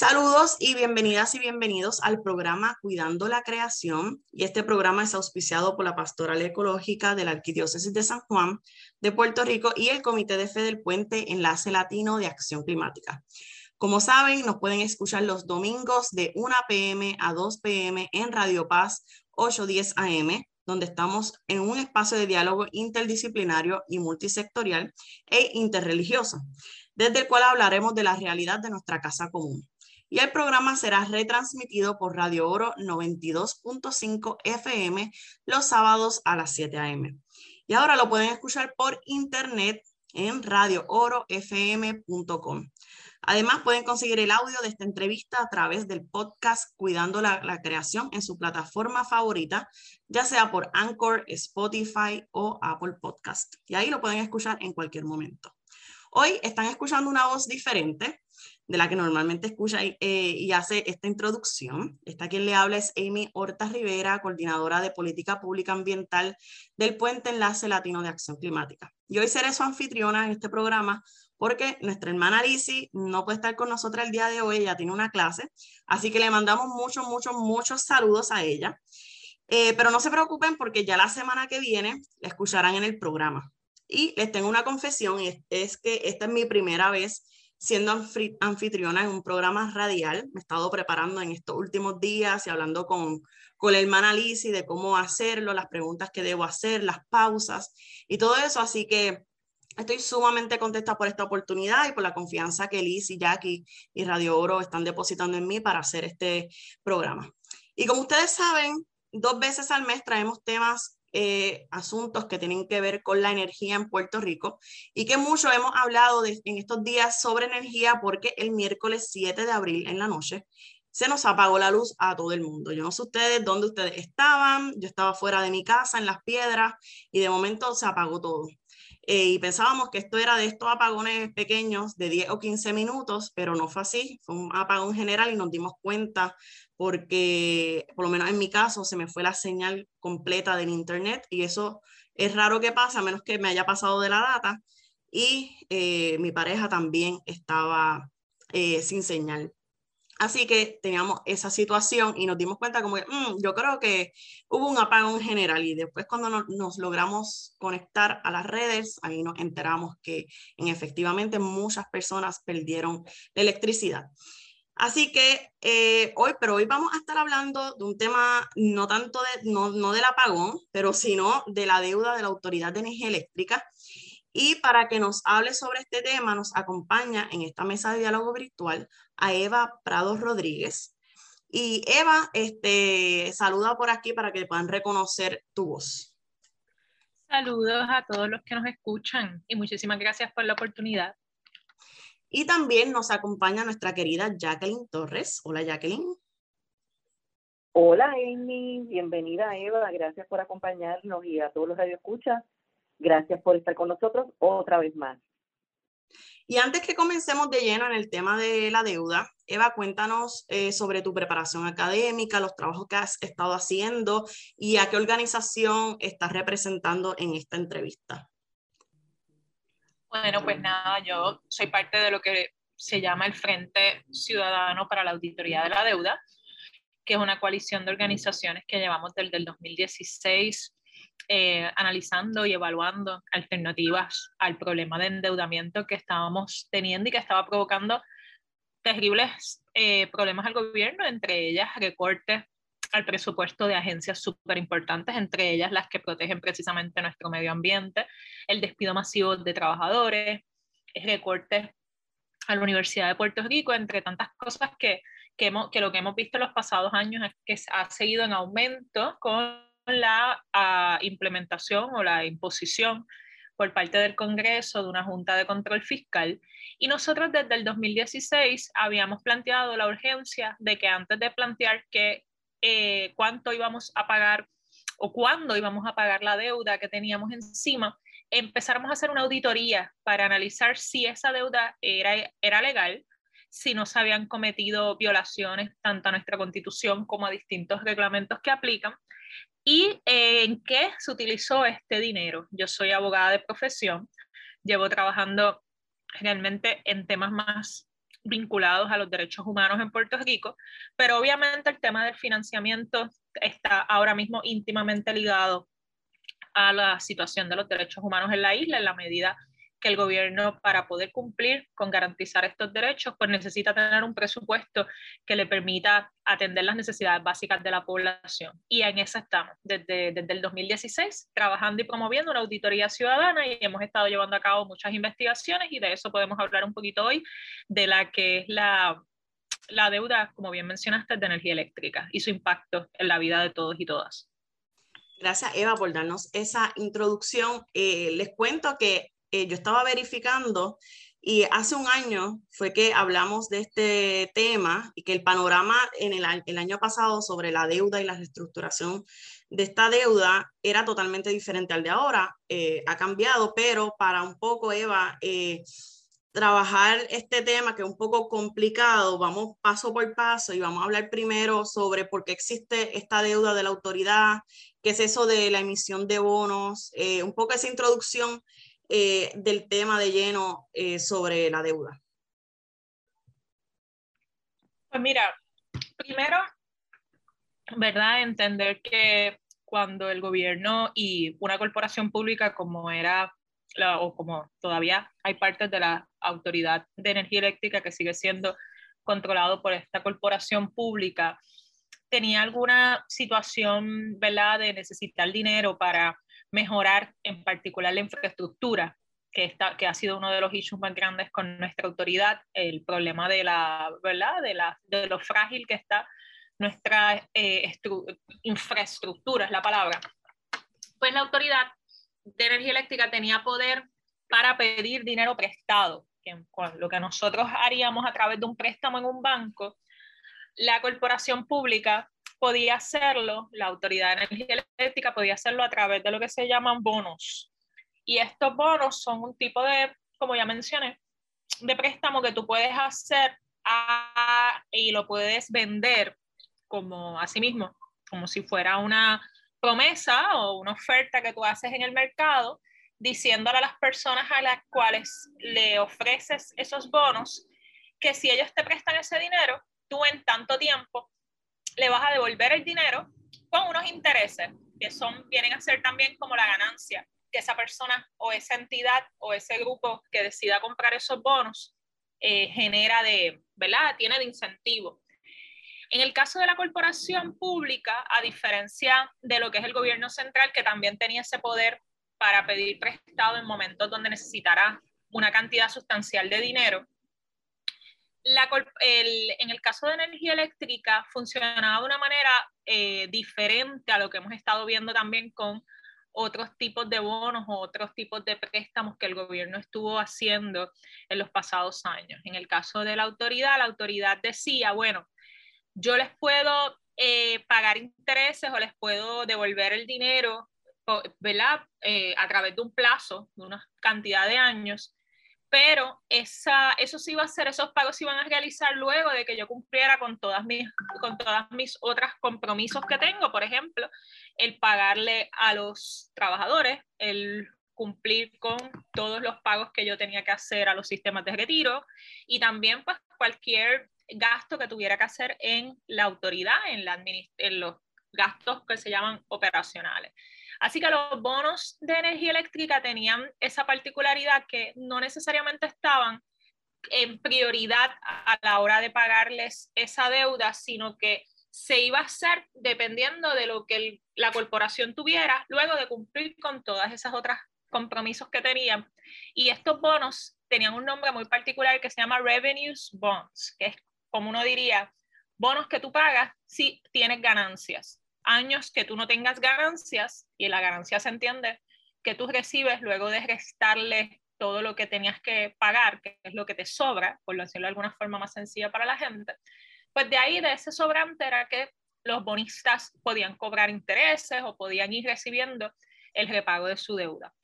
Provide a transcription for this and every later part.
Saludos y bienvenidas y bienvenidos al programa Cuidando la Creación. Y este programa es auspiciado por la Pastoral Ecológica de la Arquidiócesis de San Juan de Puerto Rico y el Comité de Fe del Puente Enlace Latino de Acción Climática. Como saben, nos pueden escuchar los domingos de 1 p.m. a 2 p.m. en Radio Paz 810 AM, donde estamos en un espacio de diálogo interdisciplinario y multisectorial e interreligioso, desde el cual hablaremos de la realidad de nuestra casa común y el programa será retransmitido por Radio Oro 92.5 FM los sábados a las 7 a.m. Y ahora lo pueden escuchar por internet en radioorofm.com. Además, pueden conseguir el audio de esta entrevista a través del podcast Cuidando la, Creación en su plataforma favorita, ya sea por Anchor, Spotify o Apple Podcast. Y ahí lo pueden escuchar en cualquier momento. Hoy están escuchando una voz diferente de la que normalmente escucha eh, y hace esta introducción. Esta quien le habla es Amy Horta Rivera, coordinadora de política pública ambiental del Puente Enlace Latino de Acción Climática. Y hoy seré su anfitriona en este programa porque nuestra hermana Lizzie no puede estar con nosotros el día de hoy, ella tiene una clase, así que le mandamos muchos, muchos, muchos saludos a ella. Eh, pero no se preocupen porque ya la semana que viene la escucharán en el programa. Y les tengo una confesión, es que esta es mi primera vez siendo anfitriona en un programa radial. Me he estado preparando en estos últimos días y hablando con, con la hermana Lizzie de cómo hacerlo, las preguntas que debo hacer, las pausas y todo eso. Así que estoy sumamente contenta por esta oportunidad y por la confianza que Liz y Jackie y Radio Oro están depositando en mí para hacer este programa. Y como ustedes saben, dos veces al mes traemos temas eh, asuntos que tienen que ver con la energía en Puerto Rico y que mucho hemos hablado en estos días sobre energía porque el miércoles 7 de abril en la noche se nos apagó la luz a todo el mundo. Yo no sé ustedes dónde ustedes estaban, yo estaba fuera de mi casa en las piedras y de momento se apagó todo. Eh, y pensábamos que esto era de estos apagones pequeños de 10 o 15 minutos, pero no fue así, fue un apagón general y nos dimos cuenta porque, por lo menos en mi caso, se me fue la señal completa del internet y eso es raro que pase, a menos que me haya pasado de la data. Y eh, mi pareja también estaba eh, sin señal. Así que teníamos esa situación y nos dimos cuenta como que mm, yo creo que hubo un apagón general y después cuando nos, logramos conectar a las redes, ahí nos enteramos que en efectivamente muchas personas perdieron la electricidad. Así que eh, hoy, pero hoy vamos a estar hablando de un tema no tanto de, no, no del apagón, pero sino de la deuda de la Autoridad de Energía Eléctrica y para que nos hable sobre este tema, nos acompaña en esta mesa de diálogo virtual a Eva Prado Rodríguez. Y Eva, este, saluda por aquí para que puedan reconocer tu voz. Saludos a todos los que nos escuchan y muchísimas gracias por la oportunidad. Y también nos acompaña nuestra querida Jacqueline Torres. Hola Jacqueline. Hola Amy, bienvenida Eva, gracias por acompañarnos y a todos los que escuchan Gracias por estar con nosotros otra vez más. Y antes que comencemos de lleno en el tema de la deuda, Eva, cuéntanos eh, sobre tu preparación académica, los trabajos que has estado haciendo y a qué organización estás representando en esta entrevista. Bueno, pues nada, yo soy parte de lo que se llama el Frente Ciudadano para la Auditoría de la Deuda, que es una coalición de organizaciones que llevamos desde el 2016 eh, analizando y evaluando alternativas al problema de endeudamiento que estábamos teniendo y que estaba provocando terribles eh, problemas al gobierno, entre ellas recortes al presupuesto de agencias súper importantes, entre ellas las que protegen precisamente nuestro medio ambiente, el despido masivo de trabajadores, recortes a la Universidad de Puerto Rico, entre tantas cosas que, que, que lo que hemos visto en los pasados años es que ha seguido en aumento con la ah, implementación o la imposición por parte del Congreso de una Junta de Control Fiscal. Y nosotros desde el 2016 habíamos planteado la urgencia de que antes de plantear que, eh, cuánto íbamos a pagar o cuándo íbamos a pagar la deuda que teníamos encima, empezáramos a hacer una auditoría para analizar si esa deuda era, era legal, si no se habían cometido violaciones tanto a nuestra constitución como a distintos reglamentos que aplican ¿Y eh, en qué se utilizó este dinero? Yo soy abogada de profesión, llevo trabajando realmente en temas más vinculados a los derechos humanos en Puerto Rico, pero obviamente el tema del financiamiento está ahora mismo íntimamente ligado a la situación de los derechos humanos en la isla en la medida que el gobierno para poder cumplir con garantizar estos derechos, pues necesita tener un presupuesto que le permita atender las necesidades básicas de la población. Y en eso estamos, desde, desde el 2016, trabajando y promoviendo una auditoría ciudadana y hemos estado llevando a cabo muchas investigaciones y de eso podemos hablar un poquito hoy, de la que es la, la deuda, como bien mencionaste, de energía eléctrica y su impacto en la vida de todos y todas. Gracias, Eva, por darnos esa introducción. Eh, les cuento que eh, yo estaba verificando y hace un año fue que hablamos de este tema y que el panorama en el, año pasado sobre la deuda y la reestructuración de esta deuda era totalmente diferente al de ahora. Eh, ha cambiado, pero para un poco, Eva, eh, trabajar este tema que es un poco complicado, vamos paso por paso y vamos a hablar primero sobre por qué existe esta deuda de la autoridad, qué es eso de la emisión de bonos, un poco esa introducción eh, del tema de lleno eh, sobre la deuda? Pues mira, primero, ¿verdad? Entender que cuando el gobierno y una corporación pública como era o como todavía hay partes de la Autoridad de Energía Eléctrica que sigue siendo controlado por esta corporación pública, tenía alguna situación, ¿verdad?, de necesitar dinero para mejorar en particular la infraestructura, que, está, que ha sido uno de los issues más grandes con nuestra autoridad, el problema de, la, ¿verdad? de, la, de lo frágil que está nuestra eh, infraestructura, es la palabra. Pues la autoridad de energía eléctrica tenía poder para pedir dinero prestado, que lo que nosotros haríamos a través de un préstamo en un banco, la corporación pública podía hacerlo, la Autoridad de Energía Eléctrica podía hacerlo a través de lo que se llaman bonos. Y estos bonos son un tipo de, como ya mencioné, de préstamo que tú puedes hacer y lo puedes vender como así mismo, como si fuera una promesa o una oferta que tú haces en el mercado, diciéndole a las personas a las cuales le ofreces esos bonos que si ellos te prestan ese dinero, tú en tanto tiempo le vas a devolver el dinero con unos intereses que son, vienen a ser también como la ganancia que esa persona o esa entidad o ese grupo que decida comprar esos bonos eh, genera de, ¿verdad? Tiene de incentivo. En el caso de la corporación pública, a diferencia de lo que es el gobierno central, que también tenía ese poder para pedir prestado en momentos donde necesitará una cantidad sustancial de dinero, en el caso de energía eléctrica funcionaba de una manera eh, diferente a lo que hemos estado viendo también con otros tipos de bonos o otros tipos de préstamos que el gobierno estuvo haciendo en los pasados años. En el caso de la autoridad, la autoridad decía, bueno, yo les puedo eh, pagar intereses o les puedo devolver el dinero ¿verdad? Eh, a través de un plazo, de una cantidad de años, pero esa, eso sí iba a ser, esos pagos iban a realizar luego de que yo cumpliera con todas mis, con todas mis otras compromisos que tengo, por ejemplo, el pagarle a los trabajadores, el cumplir con todos los pagos que yo tenía que hacer a los sistemas de retiro y también pues cualquier gasto que tuviera que hacer en la autoridad, en, la en los gastos que se llaman operacionales. Así que los bonos de energía eléctrica tenían esa particularidad que no necesariamente estaban en prioridad a la hora de pagarles esa deuda, sino que se iba a hacer dependiendo de lo que la corporación tuviera luego de cumplir con todas esas otras compromisos que tenían. Y estos bonos tenían un nombre muy particular que se llama Revenues Bonds, que es como uno diría, bonos que tú pagas si tienes ganancias años que tú no tengas ganancias, y la ganancia se entiende que tú recibes luego de restarle todo lo que tenías que pagar, que es lo que te sobra, por decirlo de alguna forma más sencilla para la gente, pues de ahí, de ese sobrante, era que los bonistas podían cobrar intereses o podían ir recibiendo el repago de su deuda.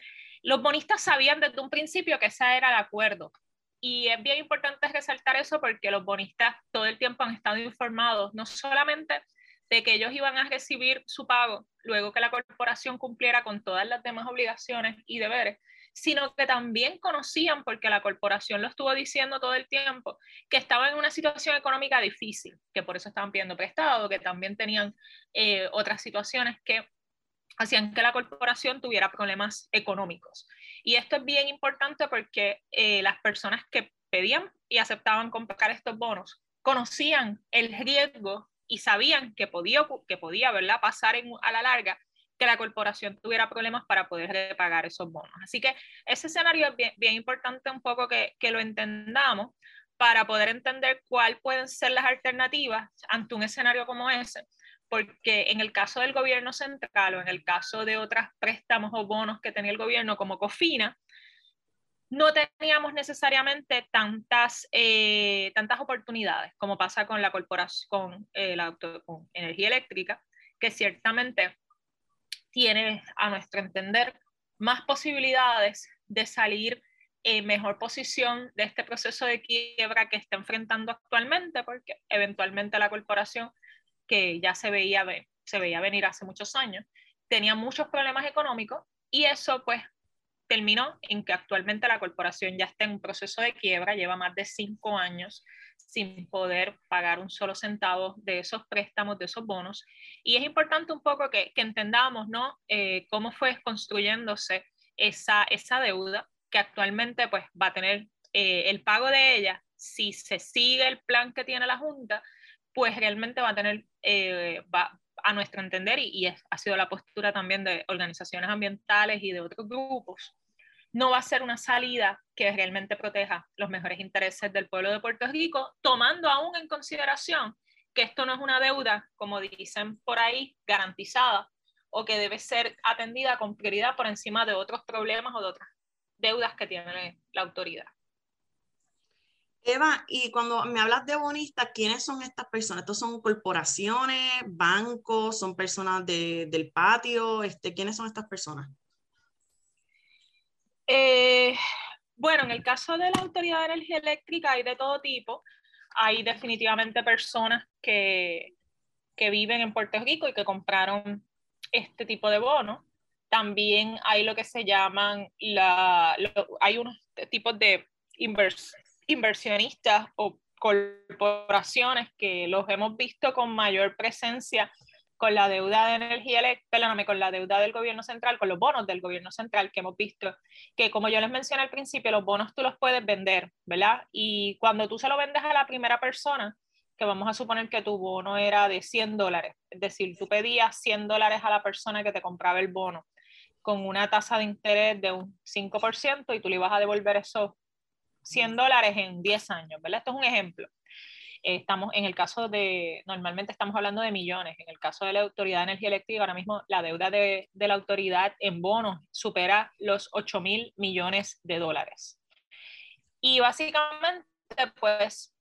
Los bonistas sabían desde un principio que ese era el acuerdo. Y es bien importante resaltar eso porque los bonistas todo el tiempo han estado informados, no solamente de que ellos iban a recibir su pago luego que la corporación cumpliera con todas las demás obligaciones y deberes, sino que también conocían, porque la corporación lo estuvo diciendo todo el tiempo, que estaban en una situación económica difícil, que por eso estaban pidiendo prestado, que también tenían eh, otras situaciones que hacían que la corporación tuviera problemas económicos. Y esto es bien importante porque eh, las personas que pedían y aceptaban comprar estos bonos conocían el riesgo y sabían que podía, que podía ¿verdad? pasar a la larga que la corporación tuviera problemas para poder repagar esos bonos. Así que ese escenario es bien, importante un poco que, que, lo entendamos para poder entender cuáles pueden ser las alternativas ante un escenario como ese, porque en el caso del gobierno central o en el caso de otros préstamos o bonos que tenía el gobierno como COFINA, no teníamos necesariamente tantas, eh, tantas oportunidades como pasa con la corporación, con, eh, la, con energía eléctrica, que ciertamente tiene, a nuestro entender, más posibilidades de salir en mejor posición de este proceso de quiebra que está enfrentando actualmente, porque eventualmente la corporación, que ya se veía, se veía venir hace muchos años, tenía muchos problemas económicos y eso pues terminó en que actualmente la corporación ya está en un proceso de quiebra, lleva más de cinco años sin poder pagar un solo centavo de esos préstamos, de esos bonos. Y es importante un poco que, entendamos, ¿no? Eh, cómo fue construyéndose esa, esa deuda que actualmente pues va a tener eh, el pago de ella, si se sigue el plan que tiene la Junta, pues realmente va a tener, eh, va, a nuestro entender, y, y ha sido la postura también de organizaciones ambientales y de otros grupos, no va a ser una salida que realmente proteja los mejores intereses del pueblo de Puerto Rico, tomando aún en consideración que esto no es una deuda, como dicen por ahí, garantizada o que debe ser atendida con prioridad por encima de otros problemas o de otras deudas que tiene la autoridad. Eva, y cuando me hablas de bonistas, ¿quiénes son estas personas? ¿Estos son corporaciones, bancos, son personas del patio? Este, ¿Quiénes son estas personas? Eh, bueno, en el caso de la Autoridad de Energía Eléctrica hay de todo tipo. Hay definitivamente personas que, que viven en Puerto Rico y que compraron este tipo de bonos. También hay lo que se llaman, la, hay unos tipos de inversionistas o corporaciones que los hemos visto con mayor presencia con la deuda de energía eléctrica, con la deuda del gobierno central, con los bonos del gobierno central que hemos visto, que como yo les mencioné al principio, los bonos tú los puedes vender, ¿verdad? Y cuando tú se lo vendes a la primera persona, que vamos a suponer que tu bono era de 100 dólares, es decir, tú pedías 100 dólares a la persona que te compraba el bono con una tasa de interés de un 5% y tú le ibas a devolver esos 100 dólares en 10 años, ¿verdad? Esto es un ejemplo estamos en el caso de, normalmente estamos hablando de millones, en el caso de la Autoridad de Energía Eléctrica, ahora mismo la deuda de, de la autoridad en bonos supera los 8 mil millones de dólares. Y básicamente, pues,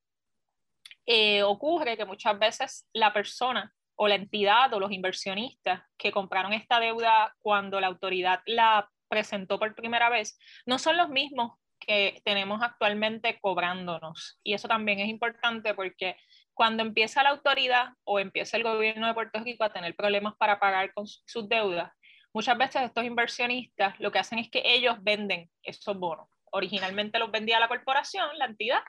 eh, ocurre que muchas veces la persona o la entidad o los inversionistas que compraron esta deuda cuando la autoridad la presentó por primera vez, no son los mismos que tenemos actualmente cobrándonos. Y eso también es importante porque cuando empieza la autoridad o empieza el gobierno de Puerto Rico a tener problemas para pagar con sus deudas, muchas veces estos inversionistas lo que hacen es que ellos venden esos bonos. Originalmente los vendía la corporación, la entidad,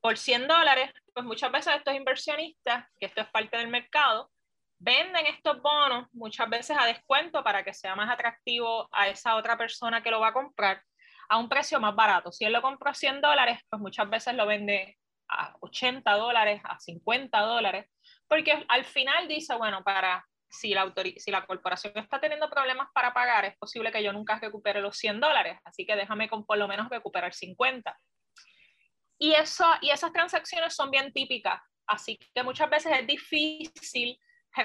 por 100 dólares, pues muchas veces estos inversionistas, que esto es parte del mercado, venden estos bonos muchas veces a descuento para que sea más atractivo a esa otra persona que lo va a comprar a un precio más barato. Si él lo compró a 100 dólares, pues muchas veces lo vende a 80 dólares, a 50 dólares, porque al final dice, bueno, para si la, si la corporación está teniendo problemas para pagar, es posible que yo nunca recupere los 100 dólares, así que déjame con por lo menos recuperar 50. Y, eso, y esas transacciones son bien típicas, así que muchas veces es difícil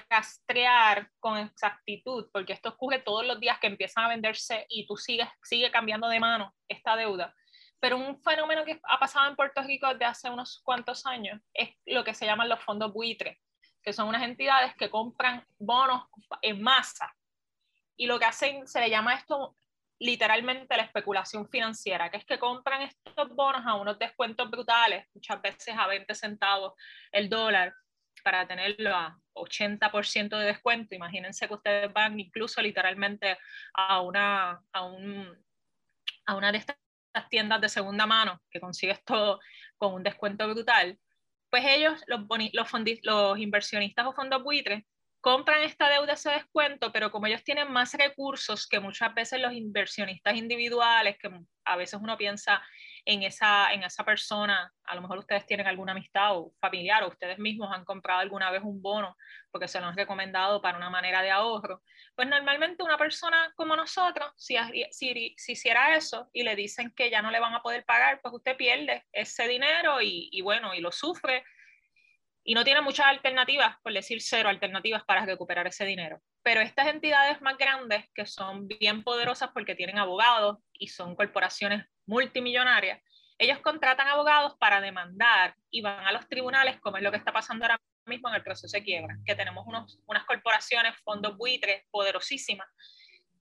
rastrear con exactitud, porque esto ocurre todos los días que empiezan a venderse y tú sigues sigue cambiando de mano esta deuda. Pero un fenómeno que ha pasado en Puerto Rico desde hace unos cuantos años es lo que se llaman los fondos buitre, que son unas entidades que compran bonos en masa. Y lo que hacen, se le llama esto literalmente la especulación financiera, que es que compran estos bonos a unos descuentos brutales, muchas veces a 20 centavos el dólar, para tenerlo a 80% de descuento. Imagínense que ustedes van incluso literalmente a, una, a, un, a una de estas tiendas de segunda mano que consigues todo con un descuento brutal, pues ellos, los, los, los inversionistas o fondos buitres, compran esta deuda ese descuento, pero como ellos tienen más recursos que muchas veces los inversionistas individuales, que a veces uno piensa en esa, en esa persona, a lo mejor ustedes tienen alguna amistad o familiar o ustedes mismos han comprado alguna vez un bono porque se lo han recomendado para una manera de ahorro, pues normalmente una persona como nosotros, si, si, si hiciera eso y le dicen que ya no le van a poder pagar, pues usted pierde ese dinero y, y bueno, y lo sufre y no tiene muchas alternativas, por decir cero alternativas para recuperar ese dinero. Pero estas entidades más grandes, que son bien poderosas porque tienen abogados y son corporaciones multimillonarias, ellos contratan abogados para demandar y van a los tribunales, como es lo que está pasando ahora mismo en el proceso de quiebra, que tenemos unos, unas corporaciones, fondos buitres poderosísimas,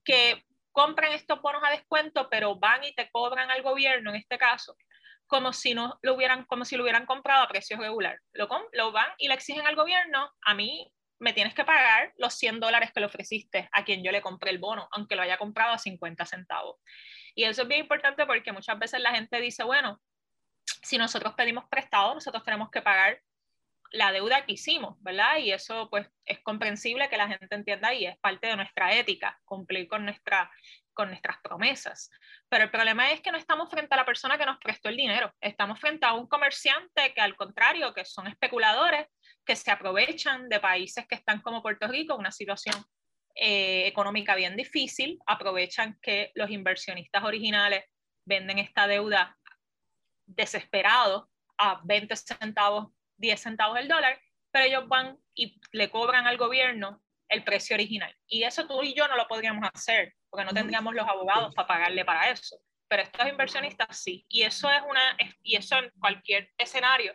que compran estos bonos a descuento, pero van y te cobran al gobierno, en este caso, como si, no lo hubieran, como si lo hubieran comprado a precio regular. Lo, lo van y le exigen al gobierno, a mí me tienes que pagar los 100 dólares que le ofreciste a quien yo le compré el bono, aunque lo haya comprado a 50 centavos. Y eso es bien importante porque muchas veces la gente dice, bueno, si nosotros pedimos prestado, nosotros tenemos que pagar la deuda que hicimos, ¿verdad? Y eso pues es comprensible que la gente entienda y es parte de nuestra ética, cumplir con nuestra con nuestras promesas. Pero el problema es que no estamos frente a la persona que nos prestó el dinero, estamos frente a un comerciante que al contrario, que son especuladores, que se aprovechan de países que están como Puerto Rico, una situación eh, económica bien difícil, aprovechan que los inversionistas originales venden esta deuda desesperado a 20 centavos, 10 centavos el dólar, pero ellos van y le cobran al gobierno el precio original. Y eso tú y yo no lo podríamos hacer, porque no tendríamos los abogados para pagarle para eso. Pero estos inversionistas sí. Y eso es una, y eso en cualquier escenario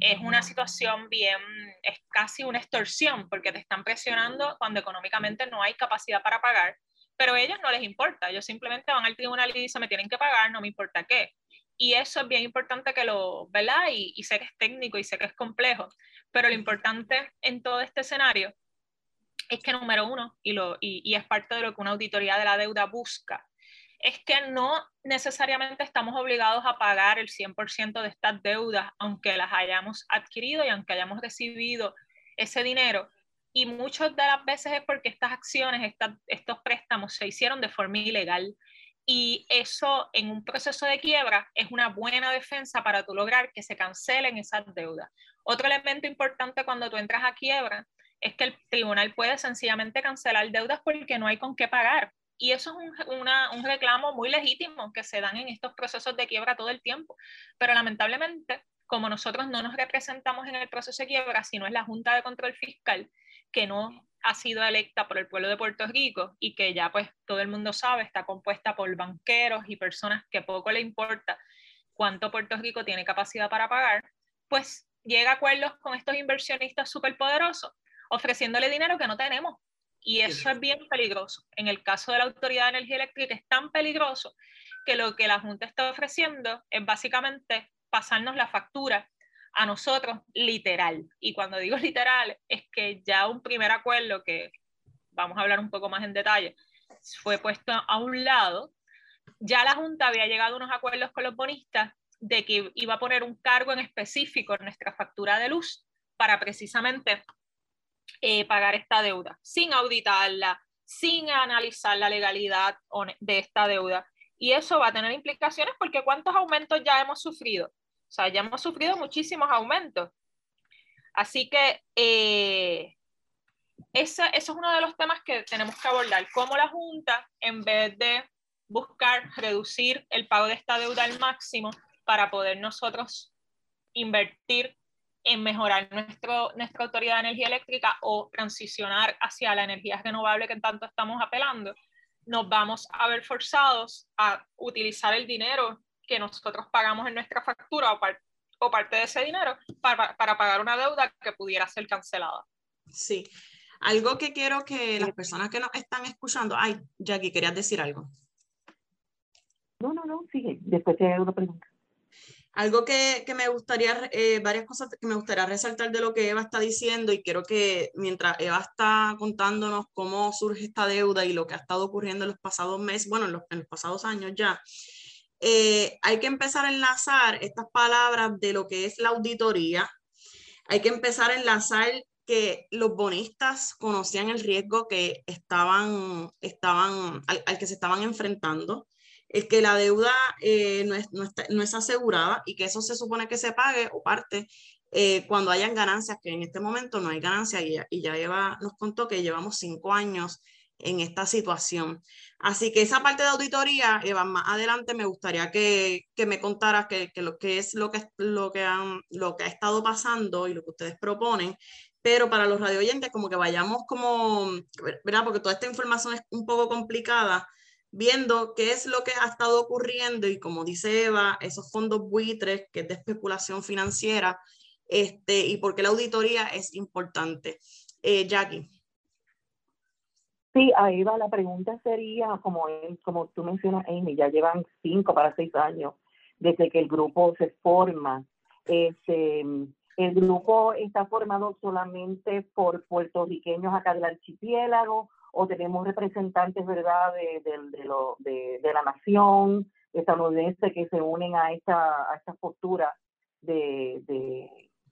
es una situación bien, es casi una extorsión, porque te están presionando cuando económicamente no hay capacidad para pagar, pero a ellos no les importa, ellos simplemente van al tribunal y dicen, me tienen que pagar, no me importa qué. Y eso es bien importante que lo, ¿verdad? Y, y sé que es técnico y sé que es complejo, pero lo importante en todo este escenario es que número uno, y, lo, y, es parte de lo que una auditoría de la deuda busca, es que no necesariamente estamos obligados a pagar el 100% de estas deudas, aunque las hayamos adquirido y aunque hayamos recibido ese dinero. Y muchas de las veces es porque estas acciones, estos préstamos se hicieron de forma ilegal. Y eso en un proceso de quiebra es una buena defensa para tú lograr que se cancelen esas deudas. Otro elemento importante cuando tú entras a quiebra es que el tribunal puede sencillamente cancelar deudas porque no hay con qué pagar. Y eso es un, un, reclamo muy legítimo que se dan en estos procesos de quiebra todo el tiempo. Pero lamentablemente, como nosotros no nos representamos en el proceso de quiebra, sino es la Junta de Control Fiscal, que no ha sido electa por el pueblo de Puerto Rico y que ya pues todo el mundo sabe, está compuesta por banqueros y personas que poco le importa cuánto Puerto Rico tiene capacidad para pagar, pues llega a acuerdos con estos inversionistas superpoderosos ofreciéndole dinero que no tenemos. Y eso es bien peligroso. En el caso de la Autoridad de Energía Eléctrica es tan peligroso que lo que la Junta está ofreciendo es básicamente pasarnos la factura a nosotros literal. Y cuando digo literal es que ya un primer acuerdo que vamos a hablar un poco más en detalle fue puesto a un lado. Ya la Junta había llegado a unos acuerdos con los bonistas de que iba a poner un cargo en específico en nuestra factura de luz para precisamente eh, pagar esta deuda, sin auditarla, sin analizar la legalidad de esta deuda. Y eso va a tener implicaciones porque ¿cuántos aumentos ya hemos sufrido? O sea, ya hemos sufrido muchísimos aumentos. Así que eh, ese, es uno de los temas que tenemos que abordar. Cómo la Junta, en vez de buscar reducir el pago de esta deuda al máximo para poder nosotros invertir en mejorar nuestro, nuestra autoridad de energía eléctrica o transicionar hacia la energía renovable que tanto estamos apelando, nos vamos a ver forzados a utilizar el dinero que nosotros pagamos en nuestra factura o, o parte de ese dinero para, para pagar una deuda que pudiera ser cancelada. Sí, algo que quiero que las personas que nos están escuchando, ay, Jackie, querías decir algo. No, no, no, sigue, después te hago una pregunta. Algo que, me gustaría, eh, varias cosas que me gustaría resaltar de lo que Eva está diciendo y quiero que mientras Eva está contándonos cómo surge esta deuda y lo que ha estado ocurriendo en los pasados meses, bueno, en los, pasados años ya, eh, hay que empezar a enlazar estas palabras de lo que es la auditoría, hay que empezar a enlazar que los bonistas conocían el riesgo que estaban, estaban al que se estaban enfrentando el que la deuda eh, no, es, no, es, asegurada y que eso se supone que se pague o parte eh, cuando hayan ganancias, que en este momento no hay ganancias y, y ya Eva nos contó que llevamos cinco años en esta situación. Así que esa parte de auditoría, Eva, más adelante me gustaría que, que me contaras que, que, lo que es lo que, lo, que han, lo que ha estado pasando y lo que ustedes proponen, pero para los radio oyentes como que vayamos como, ¿verdad? Porque toda esta información es un poco complicada, viendo qué es lo que ha estado ocurriendo y como dice Eva, esos fondos buitres, que es de especulación financiera, este, y por qué la auditoría es importante. Eh, Jackie. Sí, ahí va. La pregunta sería, como, como tú mencionas, Amy, ya llevan cinco para seis años desde que el grupo se forma. Este, el grupo está formado solamente por puertorriqueños acá del archipiélago o tenemos representantes, ¿verdad?, de, de, de, la nación estadounidense que se unen a esta, a esta postura de,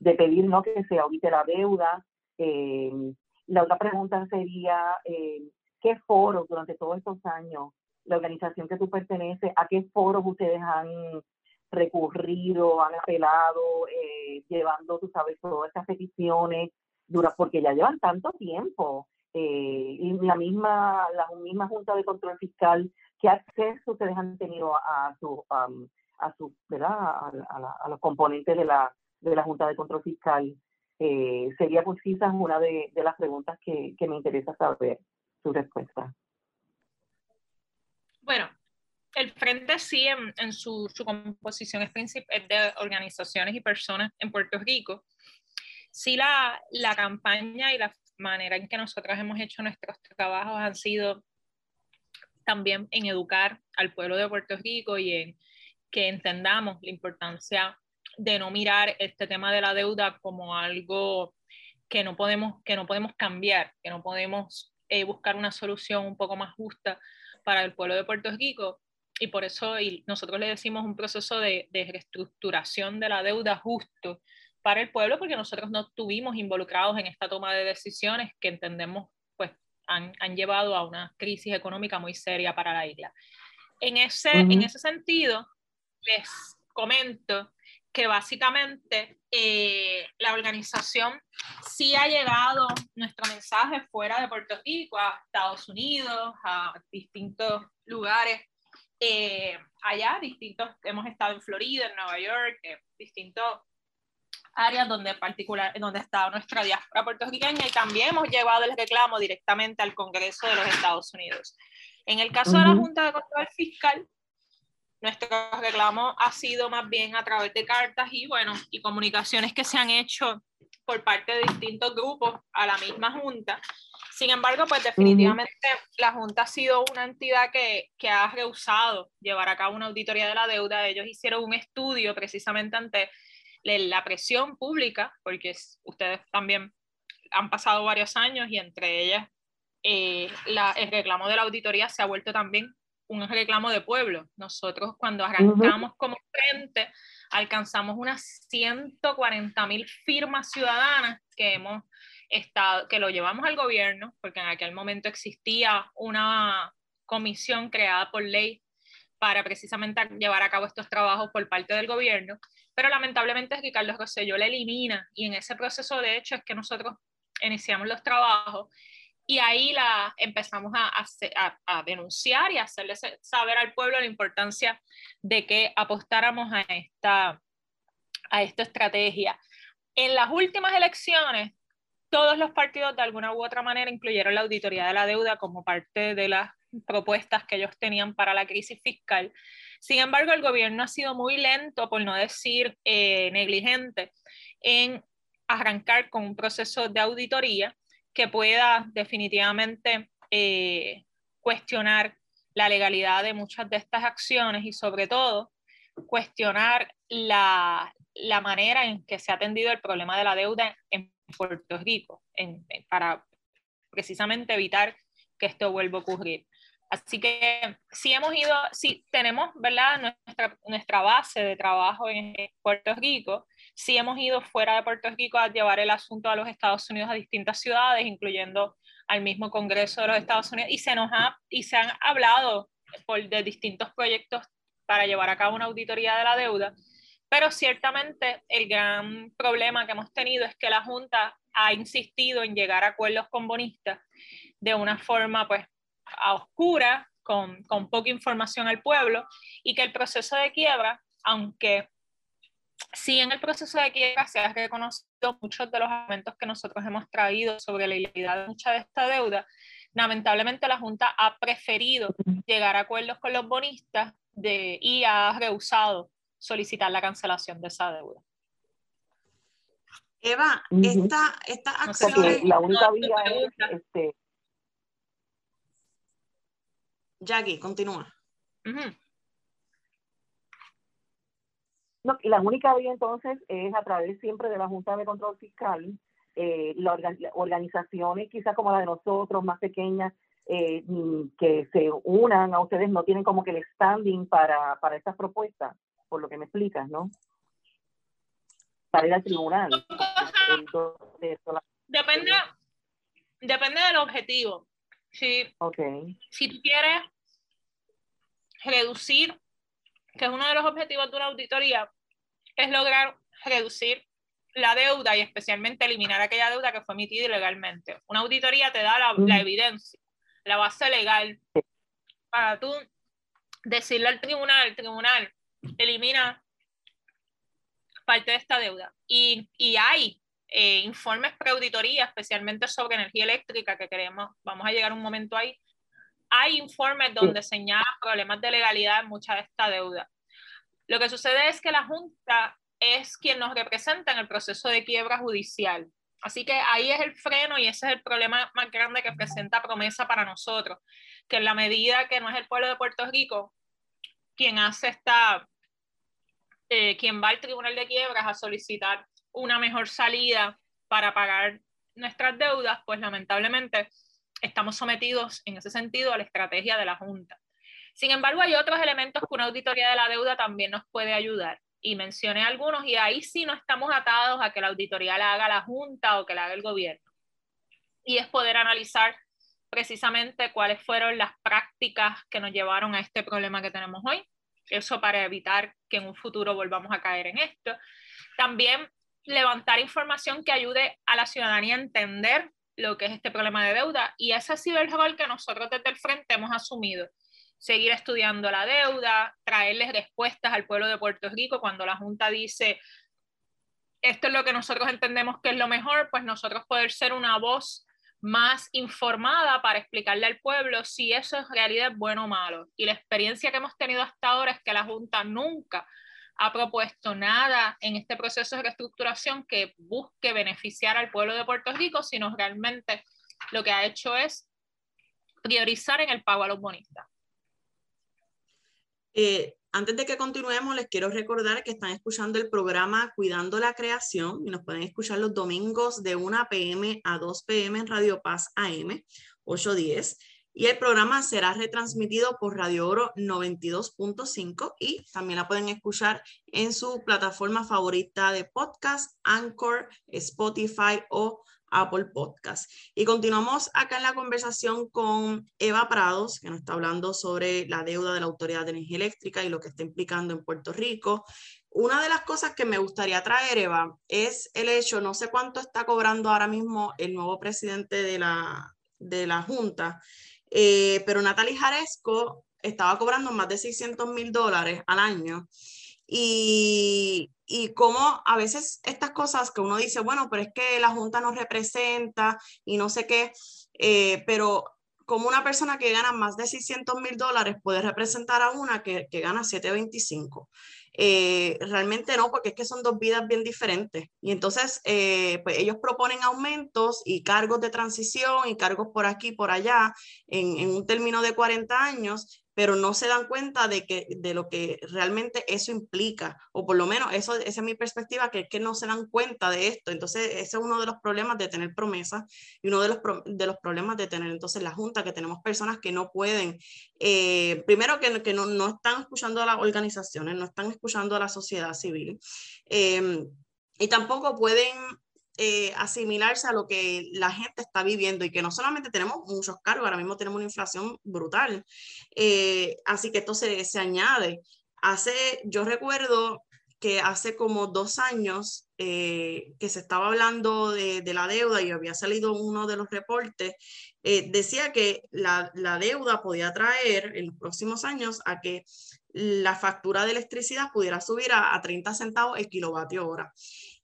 pedir ¿no? que se audite la deuda. Eh, la otra pregunta sería, eh, ¿qué foros durante todos estos años, la organización que tú perteneces, a qué foros ustedes han recurrido, han apelado, eh, llevando, tú sabes, todas estas peticiones, duras, porque ya llevan tanto tiempo eh, y la misma, la misma Junta de Control Fiscal, ¿qué acceso ustedes han tenido a, su, a su, ¿verdad? A, los componentes de la, de la Junta de Control Fiscal? Eh, sería pues quizás una de, de las preguntas que, que, me interesa saber su respuesta. Bueno, el Frente sí, en, en su, su, composición es, es de organizaciones y personas en Puerto Rico. Sí, la, la campaña y la manera en que nosotros hemos hecho nuestros trabajos han sido también en educar al pueblo de Puerto Rico y en que entendamos la importancia de no mirar este tema de la deuda como algo que no podemos, que no podemos cambiar, que no podemos eh, buscar una solución un poco más justa para el pueblo de Puerto Rico. Y por eso y nosotros le decimos un proceso de, de reestructuración de la deuda justo, para el pueblo porque nosotros no estuvimos involucrados en esta toma de decisiones que entendemos pues han, han llevado a una crisis económica muy seria para la isla. En ese, en ese sentido, les comento que básicamente eh, la organización sí ha llegado nuestro mensaje fuera de Puerto Rico, a Estados Unidos, a distintos lugares eh, allá, distintos, hemos estado en Florida, en Nueva York, eh, distintos áreas donde, particular, donde está nuestra diáspora puertorriqueña y también hemos llevado el reclamo directamente al Congreso de los Estados Unidos. En el caso de la Junta de Control Fiscal, nuestro reclamo ha sido más bien a través de cartas y, bueno, y comunicaciones que se han hecho por parte de distintos grupos a la misma Junta. Sin embargo, pues definitivamente la Junta ha sido una entidad que, que, ha rehusado llevar a cabo una auditoría de la deuda. Ellos hicieron un estudio precisamente ante la presión pública, porque ustedes también han pasado varios años y entre ellas eh, el reclamo de la auditoría se ha vuelto también un reclamo de pueblo. Nosotros cuando arrancamos como frente alcanzamos unas 140 mil firmas ciudadanas que hemos estado, que lo llevamos al gobierno, porque en aquel momento existía una comisión creada por ley para precisamente llevar a cabo estos trabajos por parte del gobierno pero lamentablemente Ricardo Rosselló la elimina y en ese proceso de hecho es que nosotros iniciamos los trabajos y ahí la empezamos a, a, denunciar y a hacerle saber al pueblo la importancia de que apostáramos a esta, a esta estrategia. En las últimas elecciones, todos los partidos de alguna u otra manera incluyeron la auditoría de la deuda como parte de las propuestas que ellos tenían para la crisis fiscal. Sin embargo, el gobierno ha sido muy lento, por no decir eh, negligente, en arrancar con un proceso de auditoría que pueda definitivamente eh, cuestionar la legalidad de muchas de estas acciones y sobre todo cuestionar la, la manera en que se ha atendido el problema de la deuda en Puerto Rico, en, para precisamente evitar que esto vuelva a ocurrir. Así que si hemos ido, si tenemos, ¿verdad? Nuestra, nuestra base de trabajo en Puerto Rico, si hemos ido fuera de Puerto Rico a llevar el asunto a los Estados Unidos a distintas ciudades, incluyendo al mismo Congreso de los Estados Unidos, y se nos ha, y se han hablado por, de distintos proyectos para llevar a cabo una auditoría de la deuda, pero ciertamente el gran problema que hemos tenido es que la Junta ha insistido en llegar a acuerdos con bonistas de una forma pues a oscura, con, con poca información al pueblo, y que el proceso de quiebra, aunque sí en el proceso de quiebra se ha reconocido muchos de los argumentos que nosotros hemos traído sobre la ilegalidad de mucha de esta deuda, lamentablemente la Junta ha preferido llegar a acuerdos con los bonistas de, y ha rehusado solicitar la cancelación de esa deuda. Eva, esta, esta acción... la única vía es, este, Jackie, continúa. la única vía entonces es a través siempre de la Junta de Control Fiscal, eh, las organizaciones quizás como la de nosotros, más pequeñas, eh, que se unan a ustedes, no tienen como que el standing para, para estas propuestas, por lo que me explicas, ¿no? Para ir al tribunal. depende, depende del objetivo. Si, okay. si tú quieres reducir, que es uno de los objetivos de una auditoría, es lograr reducir la deuda y especialmente eliminar aquella deuda que fue emitida ilegalmente. Una auditoría te da la, la evidencia, la base legal para tú decirle al tribunal, el tribunal elimina parte de esta deuda. Y, y hay eh, informes pre-auditoría, especialmente sobre energía eléctrica, que queremos, vamos a llegar un momento ahí, hay informes donde señalan problemas de legalidad en mucha de esta deuda. Lo que sucede es que la Junta es quien nos representa en el proceso de quiebra judicial. Así que ahí es el freno y ese es el problema más grande que presenta promesa para nosotros, que en la medida que no es el pueblo de Puerto Rico quien hace esta, eh, quien va al tribunal de quiebras a solicitar una mejor salida para pagar nuestras deudas, pues lamentablemente estamos sometidos en ese sentido a la estrategia de la Junta. Sin embargo, hay otros elementos que una auditoría de la deuda también nos puede ayudar. Y mencioné algunos y ahí sí no estamos atados a que la auditoría la haga la Junta o que la haga el gobierno. Y es poder analizar precisamente cuáles fueron las prácticas que nos llevaron a este problema que tenemos hoy. Eso para evitar que en un futuro volvamos a caer en esto. También levantar información que ayude a la ciudadanía a entender lo que es este problema de deuda y ese ha sido el rol que nosotros desde el frente hemos asumido. Seguir estudiando la deuda, traerles respuestas al pueblo de Puerto Rico cuando la Junta dice esto es lo que nosotros entendemos que es lo mejor, pues nosotros poder ser una voz más informada para explicarle al pueblo si eso en realidad es bueno o malo. Y la experiencia que hemos tenido hasta ahora es que la Junta nunca ha propuesto nada en este proceso de reestructuración que busque beneficiar al pueblo de Puerto Rico, sino realmente lo que ha hecho es priorizar en el pago a los bonistas. Eh, antes de que continuemos, les quiero recordar que están escuchando el programa Cuidando la Creación y nos pueden escuchar los domingos de 1 p.m. a 2 p.m. en Radio Paz AM 810 y el programa será retransmitido por Radio Oro 92.5 y también la pueden escuchar en su plataforma favorita de podcast, Anchor, Spotify o Apple Podcast. Y continuamos acá en la conversación con Eva Prados, que nos está hablando sobre la deuda de la Autoridad de Energía Eléctrica y lo que está implicando en Puerto Rico. Una de las cosas que me gustaría traer, Eva, es el hecho, no sé cuánto está cobrando ahora mismo el nuevo presidente de la, de la Junta, eh, pero Natalie Jaresco estaba cobrando más de 600 mil dólares al año. Y, y como a veces estas cosas que uno dice, bueno, pero es que la Junta nos representa y no sé qué, eh, pero como una persona que gana más de 600 mil dólares puede representar a una que, que gana 725. Eh, realmente no, porque es que son dos vidas bien diferentes. Y entonces, eh, pues ellos proponen aumentos y cargos de transición y cargos por aquí, por allá, en, en, un término de 40 años, pero no se dan cuenta de, que, de lo que realmente eso implica, o por lo menos eso, esa es mi perspectiva, que es que no se dan cuenta de esto. Entonces, ese es uno de los problemas de tener promesas y uno de los, de los problemas de tener entonces la Junta, que tenemos personas que no pueden, eh, primero que, que no, no, están escuchando a las organizaciones, no están escuchando a la sociedad civil. Eh, y tampoco pueden eh, asimilarse a lo que la gente está viviendo y que no solamente tenemos muchos cargos, ahora mismo tenemos una inflación brutal. Eh, así que esto se, añade. Hace, yo recuerdo que hace como dos años eh, que se estaba hablando de, de, la deuda y había salido uno de los reportes, decía que la, la deuda podía traer en los próximos años a que la factura de electricidad pudiera subir a, a 30 centavos el kilovatio hora.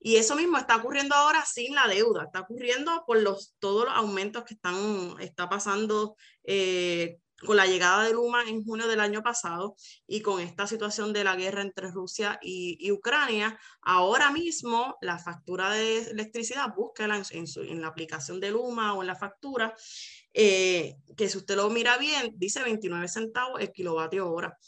Y eso mismo está ocurriendo ahora sin la deuda, está ocurriendo por los, todos los aumentos que están está pasando eh, con la llegada de Luma en junio del año pasado y con esta situación de la guerra entre Rusia y, Ucrania. Ahora mismo la factura de electricidad, búsquela en, en, la aplicación de Luma o en la factura, eh, que si usted lo mira bien, dice 29 centavos el kilovatio hora.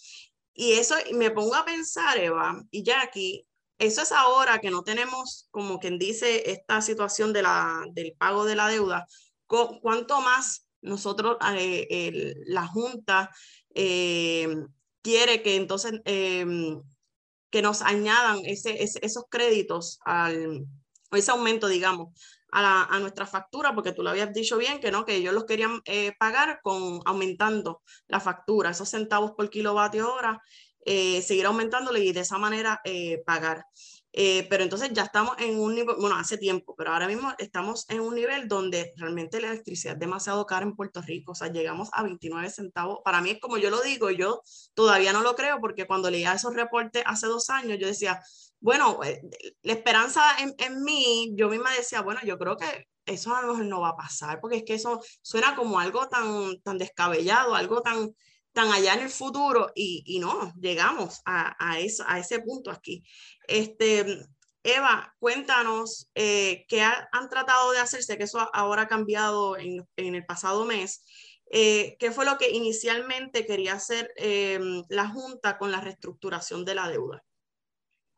Y eso me pongo a pensar, Eva y Jackie, eso es ahora que no tenemos, como quien dice, esta situación de la, del pago de la deuda. ¿Cuánto más nosotros, eh, la Junta, eh, quiere que entonces em, que nos añadan ese, esos créditos al ese aumento, digamos, a, a, nuestra factura, porque tú lo habías dicho bien, que no, que ellos los querían eh, pagar con aumentando la factura, esos centavos por kilovatio hora, eh, seguir aumentándole y de esa manera eh, pagar. Eh, pero entonces ya estamos en un nivel, bueno, hace tiempo, pero ahora mismo estamos en un nivel donde realmente la electricidad es demasiado cara en Puerto Rico, o sea, llegamos a 29 centavos. Para mí es como yo lo digo, yo todavía no lo creo porque cuando leía esos reportes hace dos años, yo decía, bueno, la esperanza en, en mí, yo misma decía, bueno, yo creo que eso a lo mejor no va a pasar, porque es que eso suena como algo tan, tan descabellado, algo tan, tan allá en el futuro y, y no, llegamos a, a, eso, a ese punto aquí. Este, Eva, cuéntanos eh, qué han tratado de hacerse, que eso ahora ha cambiado en, en el pasado mes. Eh, ¿Qué fue lo que inicialmente quería hacer eh, la Junta con la reestructuración de la deuda?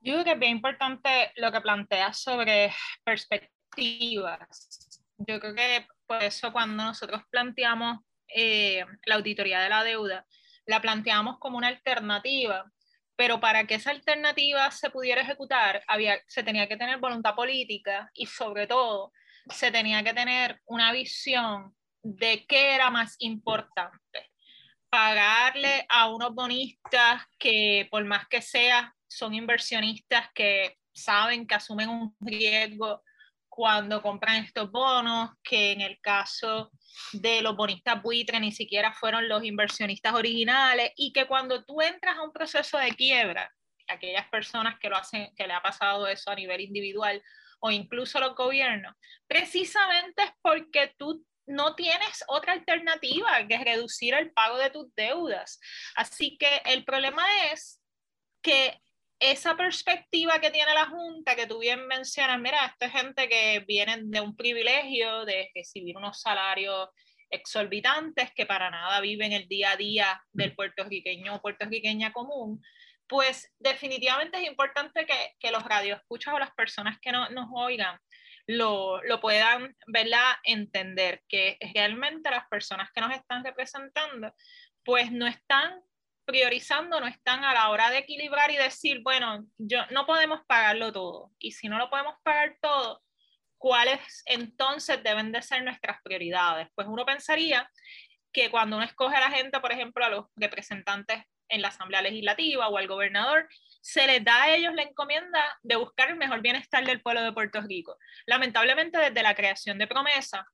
Yo creo que es bien importante lo que planteas sobre perspectivas. Yo creo que por eso cuando nosotros planteamos eh, la auditoría de la deuda, la planteamos como una alternativa, pero para que esa alternativa se pudiera ejecutar, había, se tenía que tener voluntad política y sobre todo se tenía que tener una visión de qué era más importante. Pagarle a unos bonistas que por más que sea, son inversionistas que saben que asumen un riesgo cuando compran estos bonos, que en el caso de los bonistas buitre ni siquiera fueron los inversionistas originales y que cuando tú entras a un proceso de quiebra, aquellas personas que lo hacen, que le ha pasado eso a nivel individual o incluso los gobiernos, precisamente es porque tú no tienes otra alternativa que reducir el pago de tus deudas. Así que el problema es que esa perspectiva que tiene la Junta, que tú bien mencionas, mira, esta es gente que viene de un privilegio de recibir unos salarios exorbitantes que para nada viven el día a día del puertorriqueño o puertorriqueña común, pues definitivamente es importante que, que los radioescuchas o las personas que no, nos oigan lo, lo puedan ¿verdad? entender, que realmente las personas que nos están representando, pues no están priorizando no están a la hora de equilibrar y decir, bueno, yo no podemos pagarlo todo. Y si no lo podemos pagar todo, ¿cuáles entonces deben de ser nuestras prioridades? Pues uno pensaría que cuando uno escoge a la gente, por ejemplo, a los representantes en la Asamblea Legislativa o al gobernador, se les da a ellos la encomienda de buscar el mejor bienestar del pueblo de Puerto Rico. Lamentablemente, desde la creación de promesa,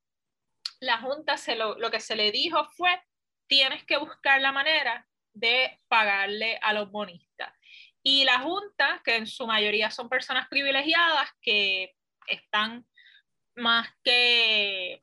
la Junta se lo, lo que se le dijo fue, tienes que buscar la manera de pagarle a los bonistas. Y la Junta, que en su mayoría son personas privilegiadas que están más que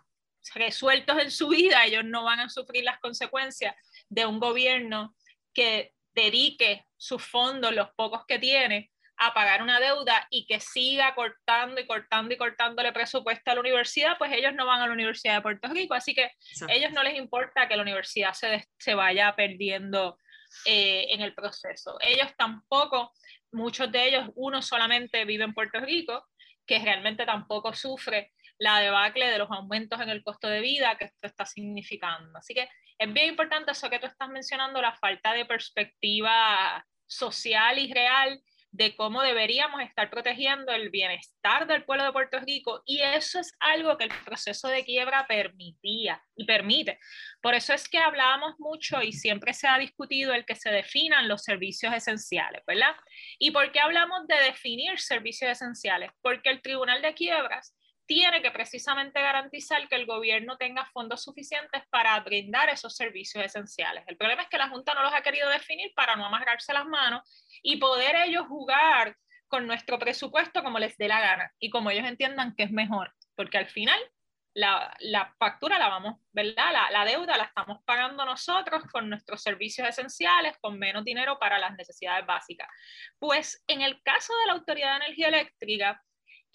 resueltos en su vida, ellos no van a sufrir las consecuencias de un gobierno que dedique sus fondos, los pocos que tiene, a pagar una deuda y que siga cortando y cortando y cortándole presupuesto a la universidad, pues ellos no van a la Universidad de Puerto Rico, así que a ellos no les importa que la universidad se, se vaya perdiendo eh, en el proceso. Ellos tampoco, muchos de ellos, uno solamente vive en Puerto Rico, que realmente tampoco sufre la debacle de los aumentos en el costo de vida que esto está significando. Así que es bien importante eso que tú estás mencionando, la falta de perspectiva social y real de cómo deberíamos estar protegiendo el bienestar del pueblo de Puerto Rico y eso es algo que el proceso de quiebra permitía y permite. Por eso es que hablábamos mucho y siempre se ha discutido el que se definan los servicios esenciales, ¿verdad? ¿Y por qué hablamos de definir servicios esenciales? Porque el Tribunal de Quiebras tiene que precisamente garantizar que el gobierno tenga fondos suficientes para brindar esos servicios esenciales. El problema es que la Junta no los ha querido definir para no amargarse las manos y poder ellos jugar con nuestro presupuesto como les dé la gana y como ellos entiendan que es mejor, porque al final la, factura la vamos, ¿verdad? La, la, deuda la estamos pagando nosotros con nuestros servicios esenciales, con menos dinero para las necesidades básicas. Pues en el caso de la Autoridad de Energía Eléctrica,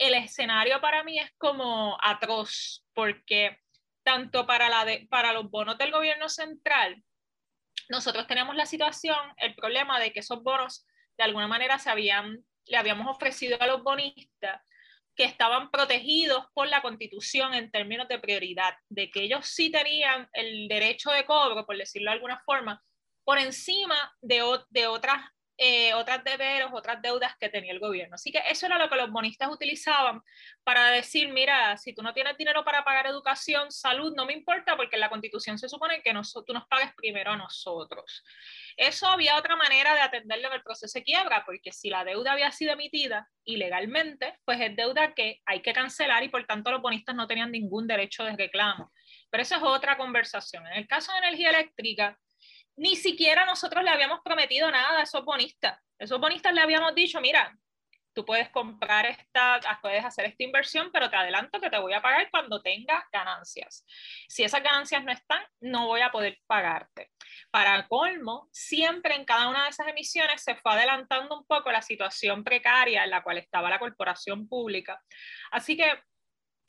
el escenario para mí es como atroz, porque tanto para, la para los bonos del gobierno central, nosotros tenemos la situación, el problema de que esos bonos de alguna manera se habían, le habíamos ofrecido a los bonistas que estaban protegidos por la constitución en términos de prioridad, de que ellos sí tenían el derecho de cobro, por decirlo de alguna forma, por encima de, de otras eh, otras deberes, otras deudas que tenía el gobierno. Así que eso era lo que los bonistas utilizaban para decir, mira, si tú no tienes dinero para pagar educación, salud, no me importa porque en la constitución se supone que tú nos pagues primero a nosotros. Eso había otra manera de atenderlo en el proceso de quiebra, porque si la deuda había sido emitida ilegalmente, pues es deuda que hay que cancelar y por tanto los bonistas no tenían ningún derecho de reclamo. Pero eso es otra conversación. En el caso de energía eléctrica, ni siquiera nosotros le habíamos prometido nada a esos bonistas. Esos bonistas le habíamos dicho, mira, tú puedes comprar esta, puedes hacer esta inversión, pero te adelanto que te voy a pagar cuando tenga ganancias. Si esas ganancias no están, no voy a poder pagarte. Para colmo, siempre en cada una de esas emisiones se fue adelantando un poco la situación precaria en la cual estaba la corporación pública. Así que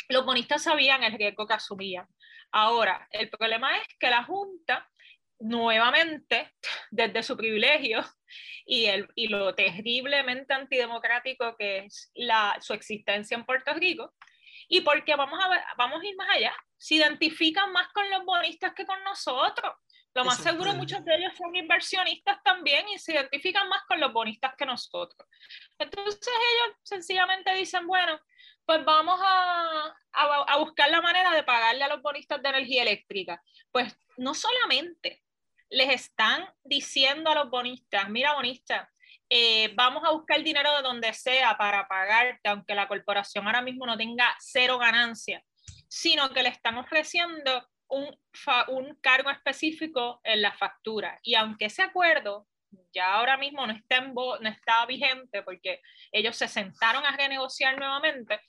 los bonistas sabían el riesgo que asumían. Ahora, el problema es que la Junta nuevamente, desde su privilegio y, el, y lo terriblemente antidemocrático que es la, su existencia en Puerto Rico, y porque vamos a, ver, vamos a ir más allá, se identifican más con los bonistas que con nosotros. Lo más seguro, muchos de ellos son inversionistas también y se identifican más con los bonistas que nosotros. Entonces ellos sencillamente dicen, bueno, pues vamos a, a, a buscar la manera de pagarle a los bonistas de energía eléctrica. Pues no solamente les están diciendo a los bonistas, mira bonista, eh, vamos a buscar dinero de donde sea para pagarte, aunque la corporación ahora mismo no tenga cero ganancia, sino que le están ofreciendo un, un cargo específico en la factura. Y aunque ese acuerdo ya ahora mismo no está, en no está vigente porque ellos se sentaron a renegociar nuevamente,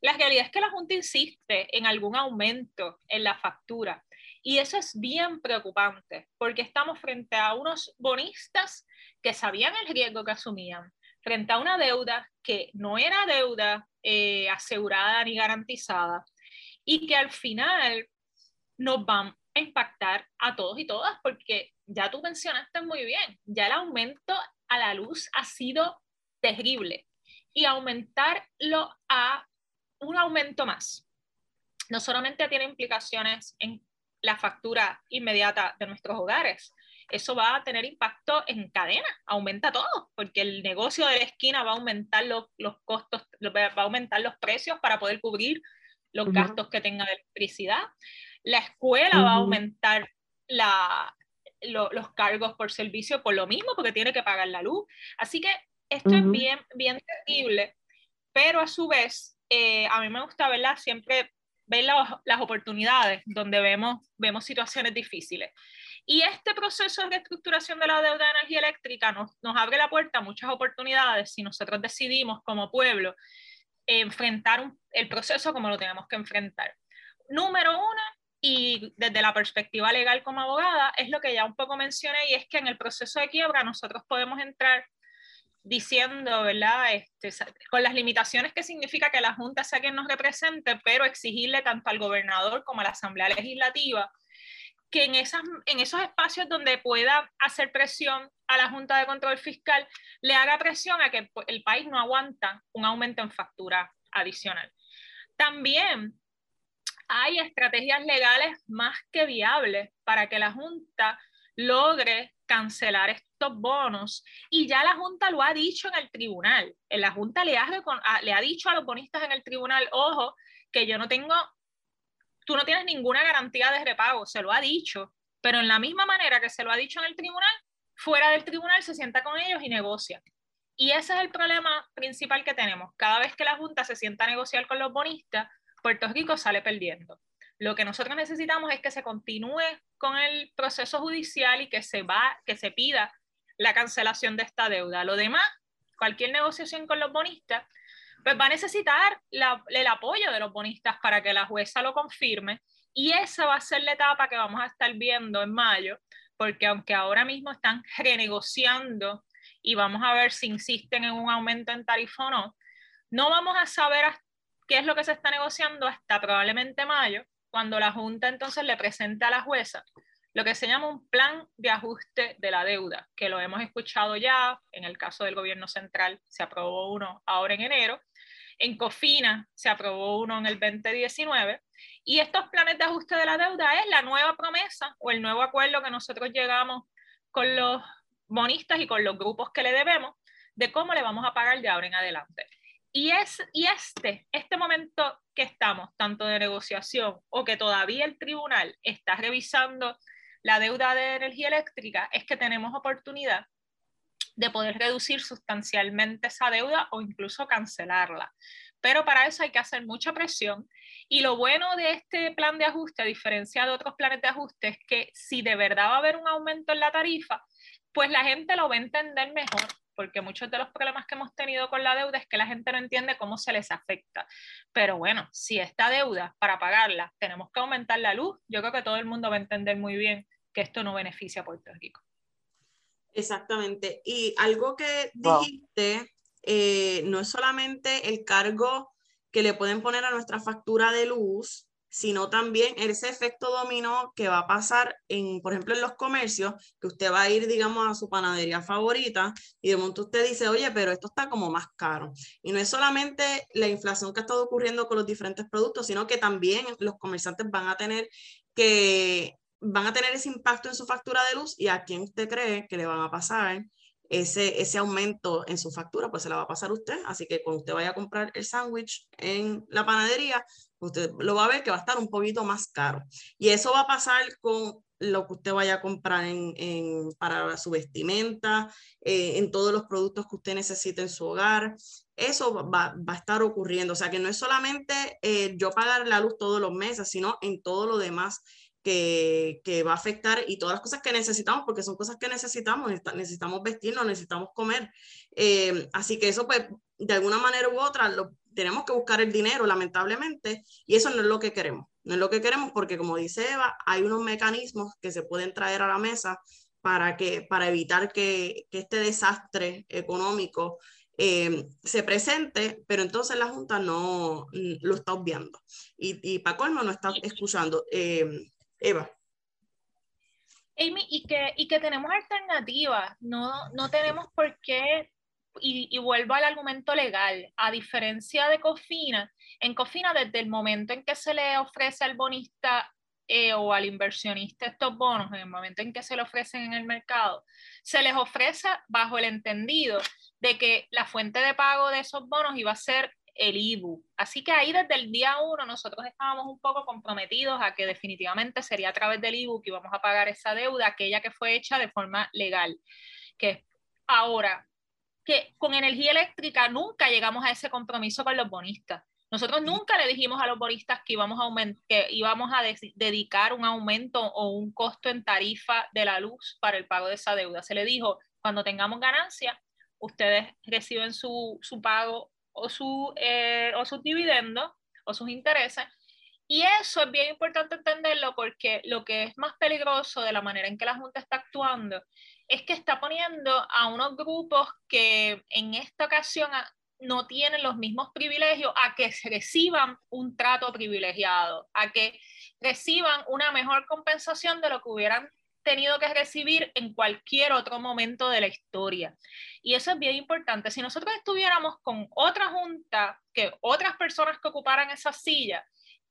la realidad es que la Junta insiste en algún aumento en la factura. Y eso es bien preocupante, porque estamos frente a unos bonistas que sabían el riesgo que asumían, frente a una deuda que no era deuda eh, asegurada ni garantizada, y que al final nos van a impactar a todos y todas, porque ya tú mencionaste muy bien, ya el aumento a la luz ha sido terrible, y aumentarlo a un aumento más no solamente tiene implicaciones en la factura inmediata de nuestros hogares. Eso va a tener impacto en cadena, aumenta todo, porque el negocio de la esquina va a aumentar los, los costos, va a aumentar los precios para poder cubrir los gastos que tenga de electricidad. La escuela va a aumentar la, los cargos por servicio por lo mismo, porque tiene que pagar la luz. Así que esto es bien, bien terrible, pero a su vez, eh, a mí me gusta, ¿verdad? Siempre ver las oportunidades donde vemos, vemos situaciones difíciles. Y este proceso de reestructuración de la deuda de energía eléctrica nos, nos abre la puerta a muchas oportunidades si nosotros decidimos como pueblo enfrentar el proceso como lo tenemos que enfrentar. Número uno, y desde la perspectiva legal como abogada, es lo que ya un poco mencioné, y es que en el proceso de quiebra nosotros podemos entrar diciendo, ¿verdad? Este, con las limitaciones que significa que la Junta sea quien nos represente, pero exigirle tanto al gobernador como a la Asamblea Legislativa que en, esas, en esos espacios donde pueda hacer presión a la Junta de Control Fiscal, le haga presión a que el país no aguanta un aumento en factura adicional. También hay estrategias legales más que viables para que la Junta logre cancelar estos bonos. Y ya la Junta lo ha dicho en el tribunal. La Junta le ha, dicho a los bonistas en el tribunal, ojo, que yo no tengo, tú no tienes ninguna garantía de repago, se lo ha dicho, pero en la misma manera que se lo ha dicho en el tribunal, fuera del tribunal se sienta con ellos y negocia. Y ese es el problema principal que tenemos. Cada vez que la Junta se sienta a negociar con los bonistas, Puerto Rico sale perdiendo. Lo que nosotros necesitamos es que se continúe con el proceso judicial y que se, va, que se pida la cancelación de esta deuda. Lo demás, cualquier negociación con los bonistas, pues va a necesitar el apoyo de los bonistas para que la jueza lo confirme y esa va a ser la etapa que vamos a estar viendo en mayo, porque aunque ahora mismo están renegociando y vamos a ver si insisten en un aumento en tarifa o no, no vamos a saber qué es lo que se está negociando hasta probablemente mayo, cuando la Junta entonces le presenta a la jueza lo que se llama un plan de ajuste de la deuda, que lo hemos escuchado ya, en el caso del gobierno central se aprobó uno ahora en enero, en COFINA se aprobó uno en el 2019, y estos planes de ajuste de la deuda es la nueva promesa o el nuevo acuerdo que nosotros llegamos con los bonistas y con los grupos que le debemos de cómo le vamos a pagar de ahora en adelante. Y, es, y este, este momento que estamos, tanto de negociación o que todavía el tribunal está revisando la deuda de energía eléctrica, es que tenemos oportunidad de poder reducir sustancialmente esa deuda o incluso cancelarla. Pero para eso hay que hacer mucha presión. Y lo bueno de este plan de ajuste, a diferencia de otros planes de ajuste, es que si de verdad va a haber un aumento en la tarifa, pues la gente lo va a entender mejor porque muchos de los problemas que hemos tenido con la deuda es que la gente no entiende cómo se les afecta. Pero bueno, si esta deuda, para pagarla, tenemos que aumentar la luz, yo creo que todo el mundo va a entender muy bien que esto no beneficia a Puerto Rico. Exactamente. Y algo que dijiste, eh, no es solamente el cargo que le pueden poner a nuestra factura de luz, sino también ese efecto dominó que va a pasar en, por ejemplo, en los comercios, que usted va a ir, digamos, a su panadería favorita y de momento usted dice, oye, pero esto está como más caro. Y no es solamente la inflación que ha estado ocurriendo con los diferentes productos, sino que también los comerciantes van a tener que van a tener ese impacto en su factura de luz y a quién usted cree que le van a pasar ese, ese aumento en su factura, pues se la va a pasar usted. Así que cuando usted vaya a comprar el sándwich en la panadería, usted lo va a ver que va a estar un poquito más caro. Y eso va a pasar con lo que usted vaya a comprar en, para su vestimenta, eh, en todos los productos que usted necesite en su hogar. Eso va, va a estar ocurriendo. O sea que no es solamente eh, yo pagar la luz todos los meses, sino en todo lo demás que, que, va a afectar y todas las cosas que necesitamos, porque son cosas que necesitamos, necesitamos vestirnos, necesitamos comer. Eh, así que eso, pues, de alguna manera u otra, lo, tenemos que buscar el dinero, lamentablemente, y eso no es lo que queremos. No es lo que queremos porque, como dice Eva, hay unos mecanismos que se pueden traer a la mesa para, que, para evitar que, que este desastre económico eh, se presente, pero entonces la Junta no lo está obviando. Y, y colmo no está escuchando. Eh, Eva. Amy, y que, y que tenemos alternativas, no, no tenemos por qué y, vuelvo al argumento legal, a diferencia de Cofina, en Cofina desde el momento en que se le ofrece al bonista eh, o al inversionista estos bonos, en el momento en que se le ofrecen en el mercado, se les ofrece bajo el entendido de que la fuente de pago de esos bonos iba a ser el IBU. Así que ahí desde el día uno nosotros estábamos un poco comprometidos a que definitivamente sería a través del IBU que íbamos a pagar esa deuda, aquella que fue hecha de forma legal. Que ahora, que con energía eléctrica nunca llegamos a ese compromiso con los bonistas. Nosotros nunca le dijimos a los bonistas que íbamos a, que íbamos a dedicar un aumento o un costo en tarifa de la luz para el pago de esa deuda. Se le dijo, cuando tengamos ganancia, ustedes reciben su, su pago o, su, eh, o sus dividendos o sus intereses. Y eso es bien importante entenderlo porque lo que es más peligroso de la manera en que la Junta está actuando es que está poniendo a unos grupos que en esta ocasión no tienen los mismos privilegios a que reciban un trato privilegiado, a que reciban una mejor compensación de lo que hubieran tenido que recibir en cualquier otro momento de la historia. Y eso es bien importante. Si nosotros estuviéramos con otra junta, que otras personas que ocuparan esa silla,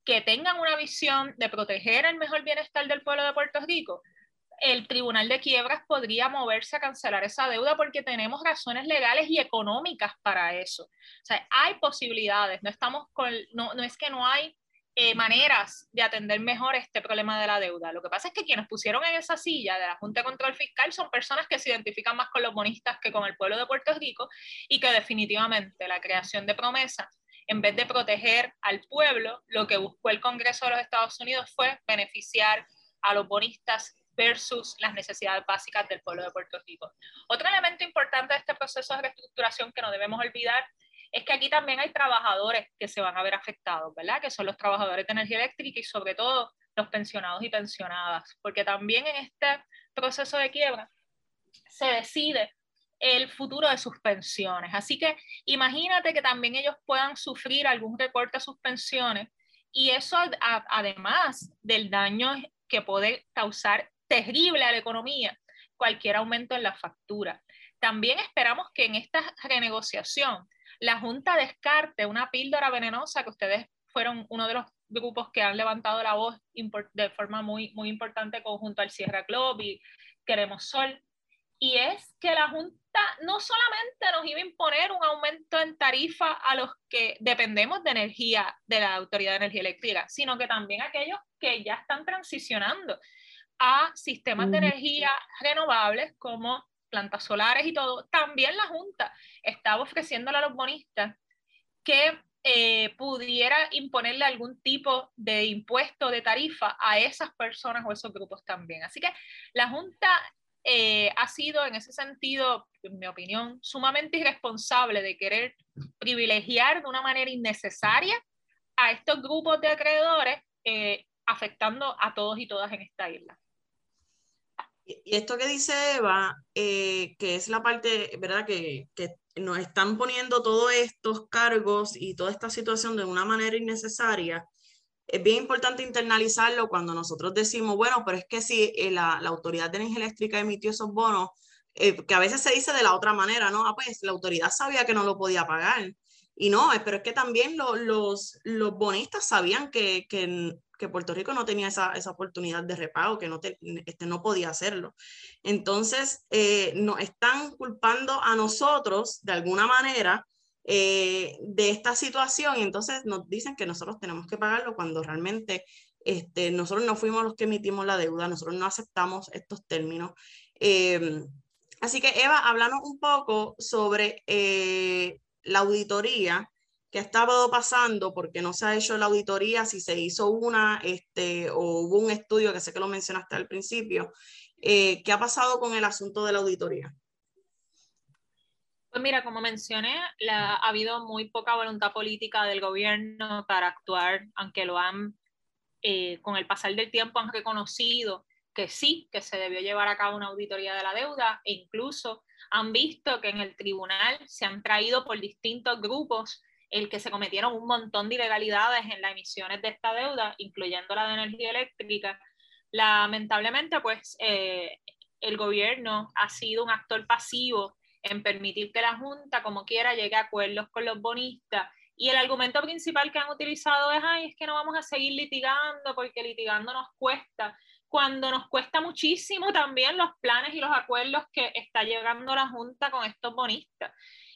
que tengan una visión de proteger el mejor bienestar del pueblo de Puerto Rico, el Tribunal de Quiebras podría moverse a cancelar esa deuda porque tenemos razones legales y económicas para eso. O sea, hay posibilidades, no, estamos con, no, no es que no hay eh, maneras de atender mejor este problema de la deuda. Lo que pasa es que quienes pusieron en esa silla de la Junta de Control Fiscal son personas que se identifican más con los bonistas que con el pueblo de Puerto Rico y que definitivamente la creación de promesas en vez de proteger al pueblo, lo que buscó el Congreso de los Estados Unidos fue beneficiar a los bonistas versus las necesidades básicas del pueblo de Puerto Rico. Otro elemento importante de este proceso de reestructuración que no debemos olvidar es que aquí también hay trabajadores que se van a ver afectados, ¿verdad? Que son los trabajadores de energía eléctrica y sobre todo los pensionados y pensionadas, porque también en este proceso de quiebra se decide el futuro de sus pensiones. Así que imagínate que también ellos puedan sufrir algún recorte a sus pensiones y eso además del daño que puede causar terrible a la economía cualquier aumento en la factura. También esperamos que en esta renegociación la Junta descarte una píldora venenosa que ustedes fueron uno de los grupos que han levantado la voz de forma muy, muy importante conjunto al Sierra Club y Queremos Sol, y es que la Junta no solamente nos iba a imponer un aumento en tarifa a los que dependemos de energía de la Autoridad de Energía Eléctrica, sino que también a aquellos que ya están transicionando a sistemas de energía renovables como plantas solares y todo. También la Junta estaba ofreciéndole a los bonistas que eh, pudiera imponerle algún tipo de impuesto de tarifa a esas personas o esos grupos también. Así que la Junta eh, ha sido en ese sentido, en mi opinión, sumamente irresponsable de querer privilegiar de una manera innecesaria a estos grupos de acreedores, eh, afectando a todos y todas en esta isla. Y esto que dice Eva, eh, que es la parte, ¿verdad? Que, que nos están poniendo todos estos cargos y toda esta situación de una manera innecesaria, es bien importante internalizarlo cuando nosotros decimos, bueno, pero es que si eh, la, la, Autoridad de Energía Eléctrica emitió esos bonos, eh, que a veces se dice de la otra manera, ¿no? Ah, pues la autoridad sabía que no lo podía pagar. Y no, pero es que también los, los bonistas sabían que, que, Puerto Rico no tenía esa, esa oportunidad de repago, que no, este, no podía hacerlo. Entonces, eh, nos están culpando a nosotros de alguna manera eh, de esta situación y entonces nos dicen que nosotros tenemos que pagarlo cuando realmente este, nosotros no fuimos los que emitimos la deuda, nosotros no aceptamos estos términos. Em, así que Eva, háblanos un poco sobre eh, la auditoría que ha estado pasando, porque no se ha hecho la auditoría, si se hizo una este, o hubo un estudio, que sé que lo mencionaste al principio, eh, ¿qué ha pasado con el asunto de la auditoría? Pues mira, como mencioné, la, ha habido muy poca voluntad política del gobierno para actuar, aunque lo han, eh, con el pasar del tiempo, han reconocido que sí, que se debió llevar a cabo una auditoría de la deuda e incluso han visto que en el tribunal se han traído por distintos grupos el que se cometieron un montón de ilegalidades en las emisiones de esta deuda, incluyendo la de energía eléctrica. Lamentablemente, pues eh, el gobierno ha sido un actor pasivo en permitir que la Junta, como quiera, llegue a acuerdos con los bonistas. Y el argumento principal que han utilizado es, ay, es que no vamos a seguir litigando porque litigando nos cuesta, cuando nos cuesta muchísimo también los planes y los acuerdos que está llegando la Junta con estos bonistas.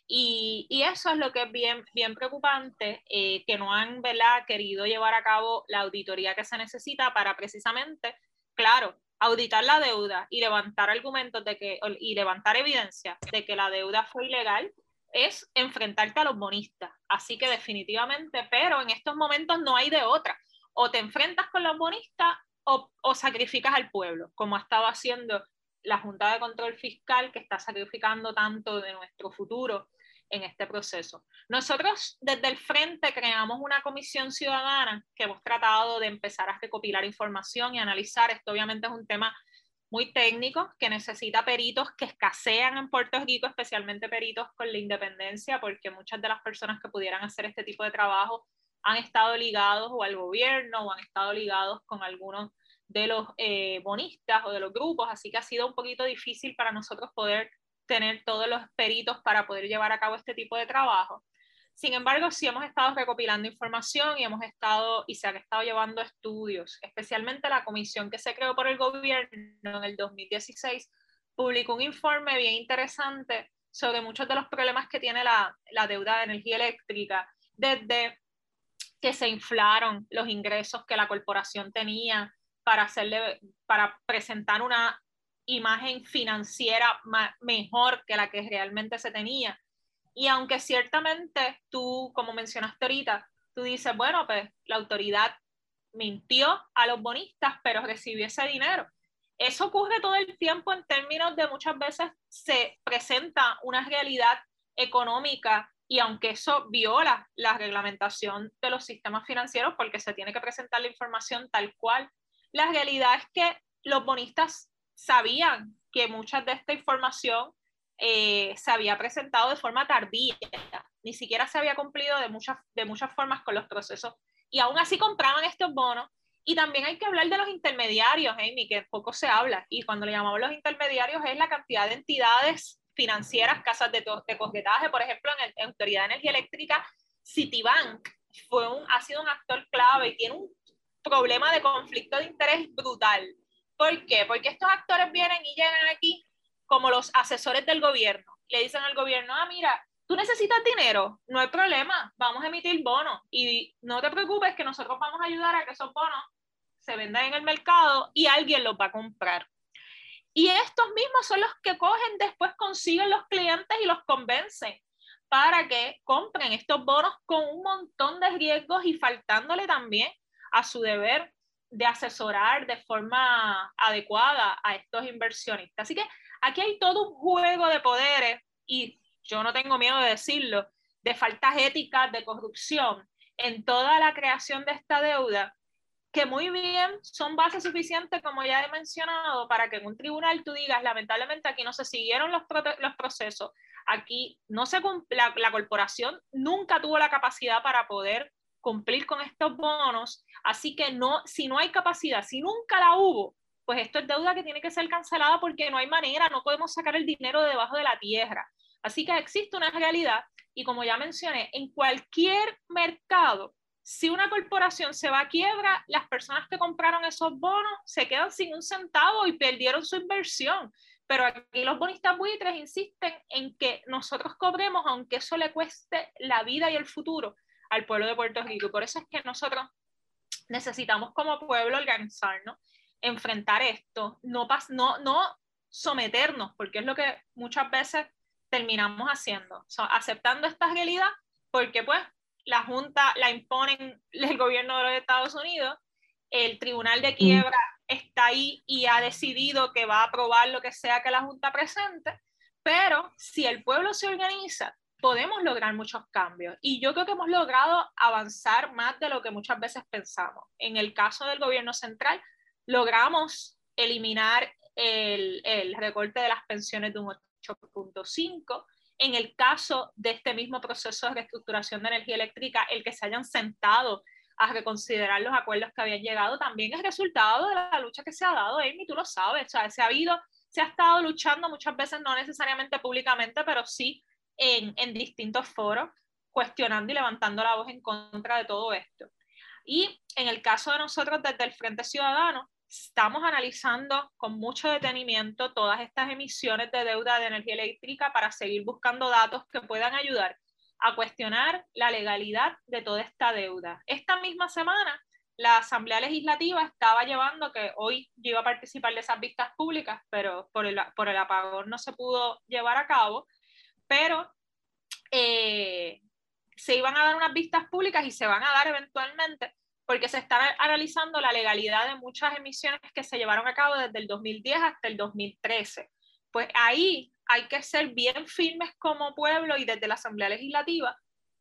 Y, y eso es lo que es bien, bien preocupante, eh, que no han ¿verdad? querido llevar a cabo la auditoría que se necesita para precisamente, claro, auditar la deuda y levantar argumentos de que, y levantar evidencia de que la deuda fue ilegal es enfrentarte a los bonistas. Así que definitivamente, pero en estos momentos no hay de otra. O te enfrentas con los bonistas o, o sacrificas al pueblo, como ha estado haciendo la Junta de Control Fiscal, que está sacrificando tanto de nuestro futuro en este proceso. Nosotros desde el frente creamos una comisión ciudadana que hemos tratado de empezar a recopilar información y analizar. Esto obviamente es un tema muy técnico que necesita peritos que escasean en Puerto Rico, especialmente peritos con la independencia, porque muchas de las personas que pudieran hacer este tipo de trabajo han estado ligados al gobierno o han estado ligados con algunos de los eh, bonistas o de los grupos, así que ha sido un poquito difícil para nosotros poder tener todos los peritos para poder llevar a cabo este tipo de trabajo. Sin embargo, sí hemos estado recopilando información y hemos estado y se han estado llevando estudios, especialmente la comisión que se creó por el gobierno en el 2016 publicó un informe bien interesante sobre muchos de los problemas que tiene la, la deuda de energía eléctrica, desde que se inflaron los ingresos que la corporación tenía para, hacerle, para presentar una imagen financiera mejor que la que realmente se tenía. Y aunque ciertamente tú, como mencionaste ahorita, tú dices, bueno, pues la autoridad mintió a los bonistas, pero recibió ese dinero. Eso ocurre todo el tiempo en términos de muchas veces se presenta una realidad económica y aunque eso viola la reglamentación de los sistemas financieros porque se tiene que presentar la información tal cual, la realidad es que los bonistas sabían que mucha de esta información eh, se había presentado de forma tardía, ni siquiera se había cumplido de muchas, de muchas formas con los procesos y aún así compraban estos bonos. Y también hay que hablar de los intermediarios, Amy, que poco se habla. Y cuando le llamamos los intermediarios es la cantidad de entidades financieras, casas de, de por ejemplo, en, en Autoridad de Energía Eléctrica, Citibank fue un, ha sido un actor clave y tiene un problema de conflicto de interés brutal. ¿Por qué? Porque estos actores vienen y llegan aquí como los asesores del gobierno. Le dicen al gobierno, ah, mira, tú necesitas dinero, no hay problema, vamos a emitir bonos y no te preocupes que nosotros vamos a ayudar a que esos bonos se vendan en el mercado y alguien los va a comprar. Y estos mismos son los que cogen, después consiguen los clientes y los convencen para que compren estos bonos con un montón de riesgos y faltándole también a su deber de asesorar de forma adecuada a estos inversionistas. Así que aquí hay todo un juego de poderes y yo no tengo miedo de decirlo, de faltas éticas, de corrupción en toda la creación de esta deuda, que muy bien son bases suficientes, como ya he mencionado, para que en un tribunal tú digas, lamentablemente aquí no se siguieron los, los procesos, aquí no se la, la corporación nunca tuvo la capacidad para poder cumplir con estos bonos. Así que no, si no hay capacidad, si nunca la hubo, pues esto es deuda que tiene que ser cancelada porque no hay manera, no podemos sacar el dinero de debajo de la tierra. Así que existe una realidad y como ya mencioné, en cualquier mercado, si una corporación se va a quiebra, las personas que compraron esos bonos se quedan sin un centavo y perdieron su inversión. Pero aquí los bonistas buitres insisten en que nosotros cobremos aunque eso le cueste la vida y el futuro al pueblo de Puerto Rico. Por eso es que nosotros necesitamos como pueblo organizarnos, enfrentar esto, no, no, no someternos, porque es lo que muchas veces terminamos haciendo, aceptando esta realidad, porque pues la Junta la imponen el gobierno de los Estados Unidos, el Tribunal de Quiebra está ahí y ha decidido que va a aprobar lo que sea que la Junta presente, pero si el pueblo se organiza podemos lograr muchos cambios. Y yo creo que hemos logrado avanzar más de lo que muchas veces pensamos. En el caso del gobierno central, logramos eliminar el, el recorte de las pensiones de un 8.5. En el caso de este mismo proceso de reestructuración de energía eléctrica, el que se hayan sentado a reconsiderar los acuerdos que habían llegado también es resultado de la lucha que se ha dado, Amy, tú lo sabes, o sea, se ha habido, se ha estado luchando muchas veces, no necesariamente públicamente, pero sí en, en distintos foros cuestionando y levantando la voz en contra de todo esto. Y en el caso de nosotros desde el Frente Ciudadano, estamos analizando con mucho detenimiento todas estas emisiones de deuda de energía eléctrica para seguir buscando datos que puedan ayudar a cuestionar la legalidad de toda esta deuda. Esta misma semana, la Asamblea Legislativa estaba llevando, que hoy yo iba a participar de esas vistas públicas, pero por el, por el apagón no se pudo llevar a cabo, pero eh, se iban a dar unas vistas públicas y se van a dar eventualmente porque se está analizando la legalidad de muchas emisiones que se llevaron a cabo desde el 2010 hasta el 2013. Pues ahí hay que ser bien firmes como pueblo y desde la Asamblea Legislativa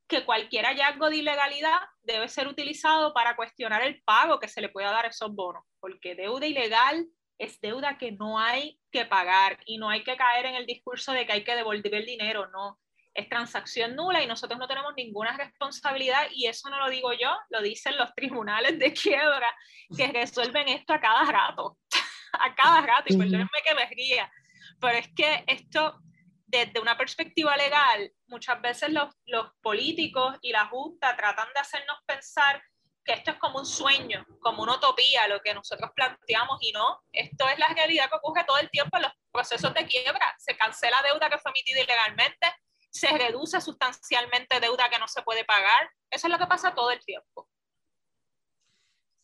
que cualquier hallazgo de ilegalidad debe ser utilizado para cuestionar el pago que se le pueda dar a esos bonos, porque deuda ilegal es deuda que no hay que pagar y no hay que caer en el discurso de que hay que devolver el dinero, no. Es transacción nula y nosotros no tenemos ninguna responsabilidad y eso no lo digo yo, lo dicen los tribunales de quiebra que resuelven esto a cada rato, a cada rato, y perdónenme que me ría, pero es que esto desde una perspectiva legal, muchas veces los, los políticos y la Junta tratan de hacernos pensar que esto es como un sueño, como una utopía, lo que nosotros planteamos y no, esto es la realidad que ocurre todo el tiempo en los procesos de quiebra. Se cancela deuda que fue emitida ilegalmente, se reduce sustancialmente deuda que no se puede pagar. Eso es lo que pasa todo el tiempo.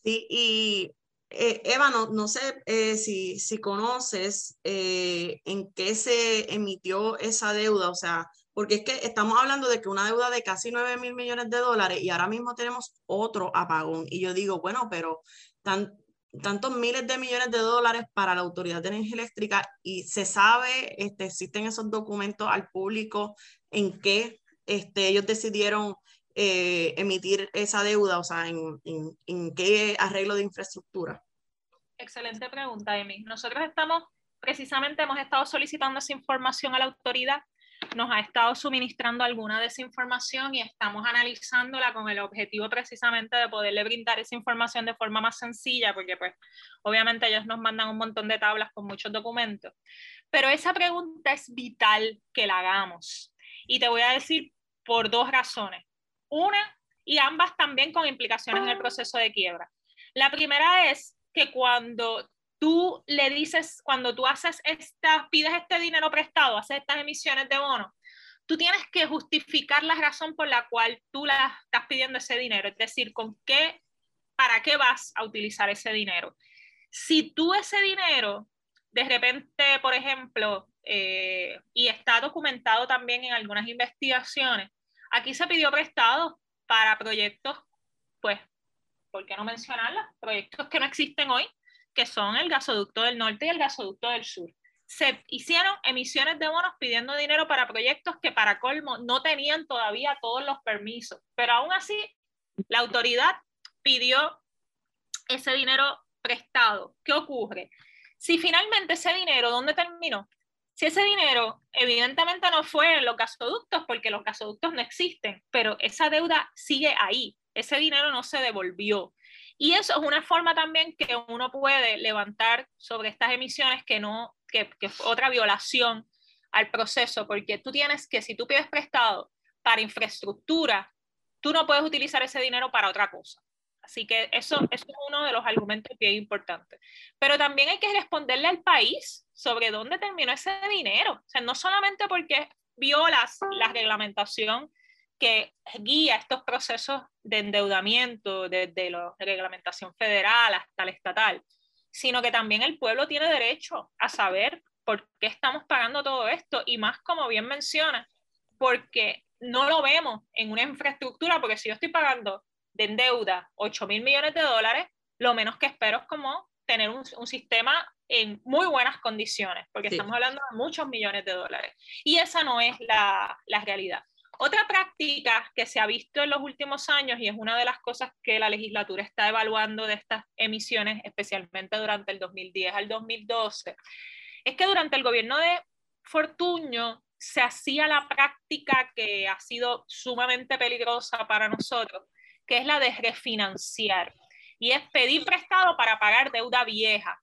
Sí, y eh, Eva, no, sé eh, si, si, conoces eh, en qué se emitió esa deuda, o sea, porque es que estamos hablando de que una deuda de casi 9 mil millones de dólares y ahora mismo tenemos otro apagón. Y yo digo, bueno, pero tantos miles de millones de dólares para la Autoridad de Energía Eléctrica y se sabe, este, existen esos documentos al público en que este, ellos decidieron eh, emitir esa deuda, o sea, en, qué arreglo de infraestructura? Excelente pregunta, Emi. Nosotros estamos, precisamente hemos estado solicitando esa información a la autoridad, nos ha estado suministrando alguna de esa información y estamos analizándola con el objetivo precisamente de poderle brindar esa información de forma más sencilla, porque pues obviamente ellos nos mandan un montón de tablas con muchos documentos. Pero esa pregunta es vital que la hagamos. Y te voy a decir por dos razones. Una, y ambas también con implicaciones en el proceso de quiebra. La primera es que cuando tú le dices, cuando tú haces esta, pides este dinero prestado, haces estas emisiones de bono, tú tienes que justificar la razón por la cual tú la estás pidiendo ese dinero, es decir, con qué, para qué vas a utilizar ese dinero. Si tú ese dinero, de repente, por ejemplo, eh, y está documentado también en algunas investigaciones, Aquí se pidió prestado para proyectos, pues, ¿por qué no mencionarlos? Proyectos que no existen hoy, que son el gasoducto del norte y el gasoducto del sur. Se hicieron emisiones de bonos pidiendo dinero para proyectos que para colmo no tenían todavía todos los permisos, pero aún así la autoridad pidió ese dinero prestado. ¿Qué ocurre? Si finalmente ese dinero, ¿dónde terminó? Si ese dinero evidentemente no fue en los gasoductos, porque los gasoductos no existen, pero esa deuda sigue ahí, ese dinero no se devolvió. Y eso es una forma también que uno puede levantar sobre estas emisiones que no, que, que otra violación al proceso, porque tú tienes que, si tú pides prestado para infraestructura, tú no puedes utilizar ese dinero para otra cosa. Así que eso, eso, es uno de los argumentos bien importantes. Pero también hay que responderle al país sobre dónde terminó ese dinero. O sea, no solamente porque violas la reglamentación que guía estos procesos de endeudamiento desde la reglamentación federal hasta la estatal, sino que también el pueblo tiene derecho a saber por qué estamos pagando todo esto y más como bien menciona, porque no lo vemos en una infraestructura, porque si yo estoy pagando de deuda 8 mil millones de dólares, lo menos que espero es como tener un, un sistema en muy buenas condiciones, porque estamos hablando de muchos millones de dólares. Y esa no es la, la realidad. Otra práctica que se ha visto en los últimos años y es una de las cosas que la legislatura está evaluando de estas emisiones, especialmente durante el 2010 al 2012, es que durante el gobierno de Fortuño se hacía la práctica que ha sido sumamente peligrosa para nosotros, que es la de refinanciar. Y es pedir prestado para pagar deuda vieja.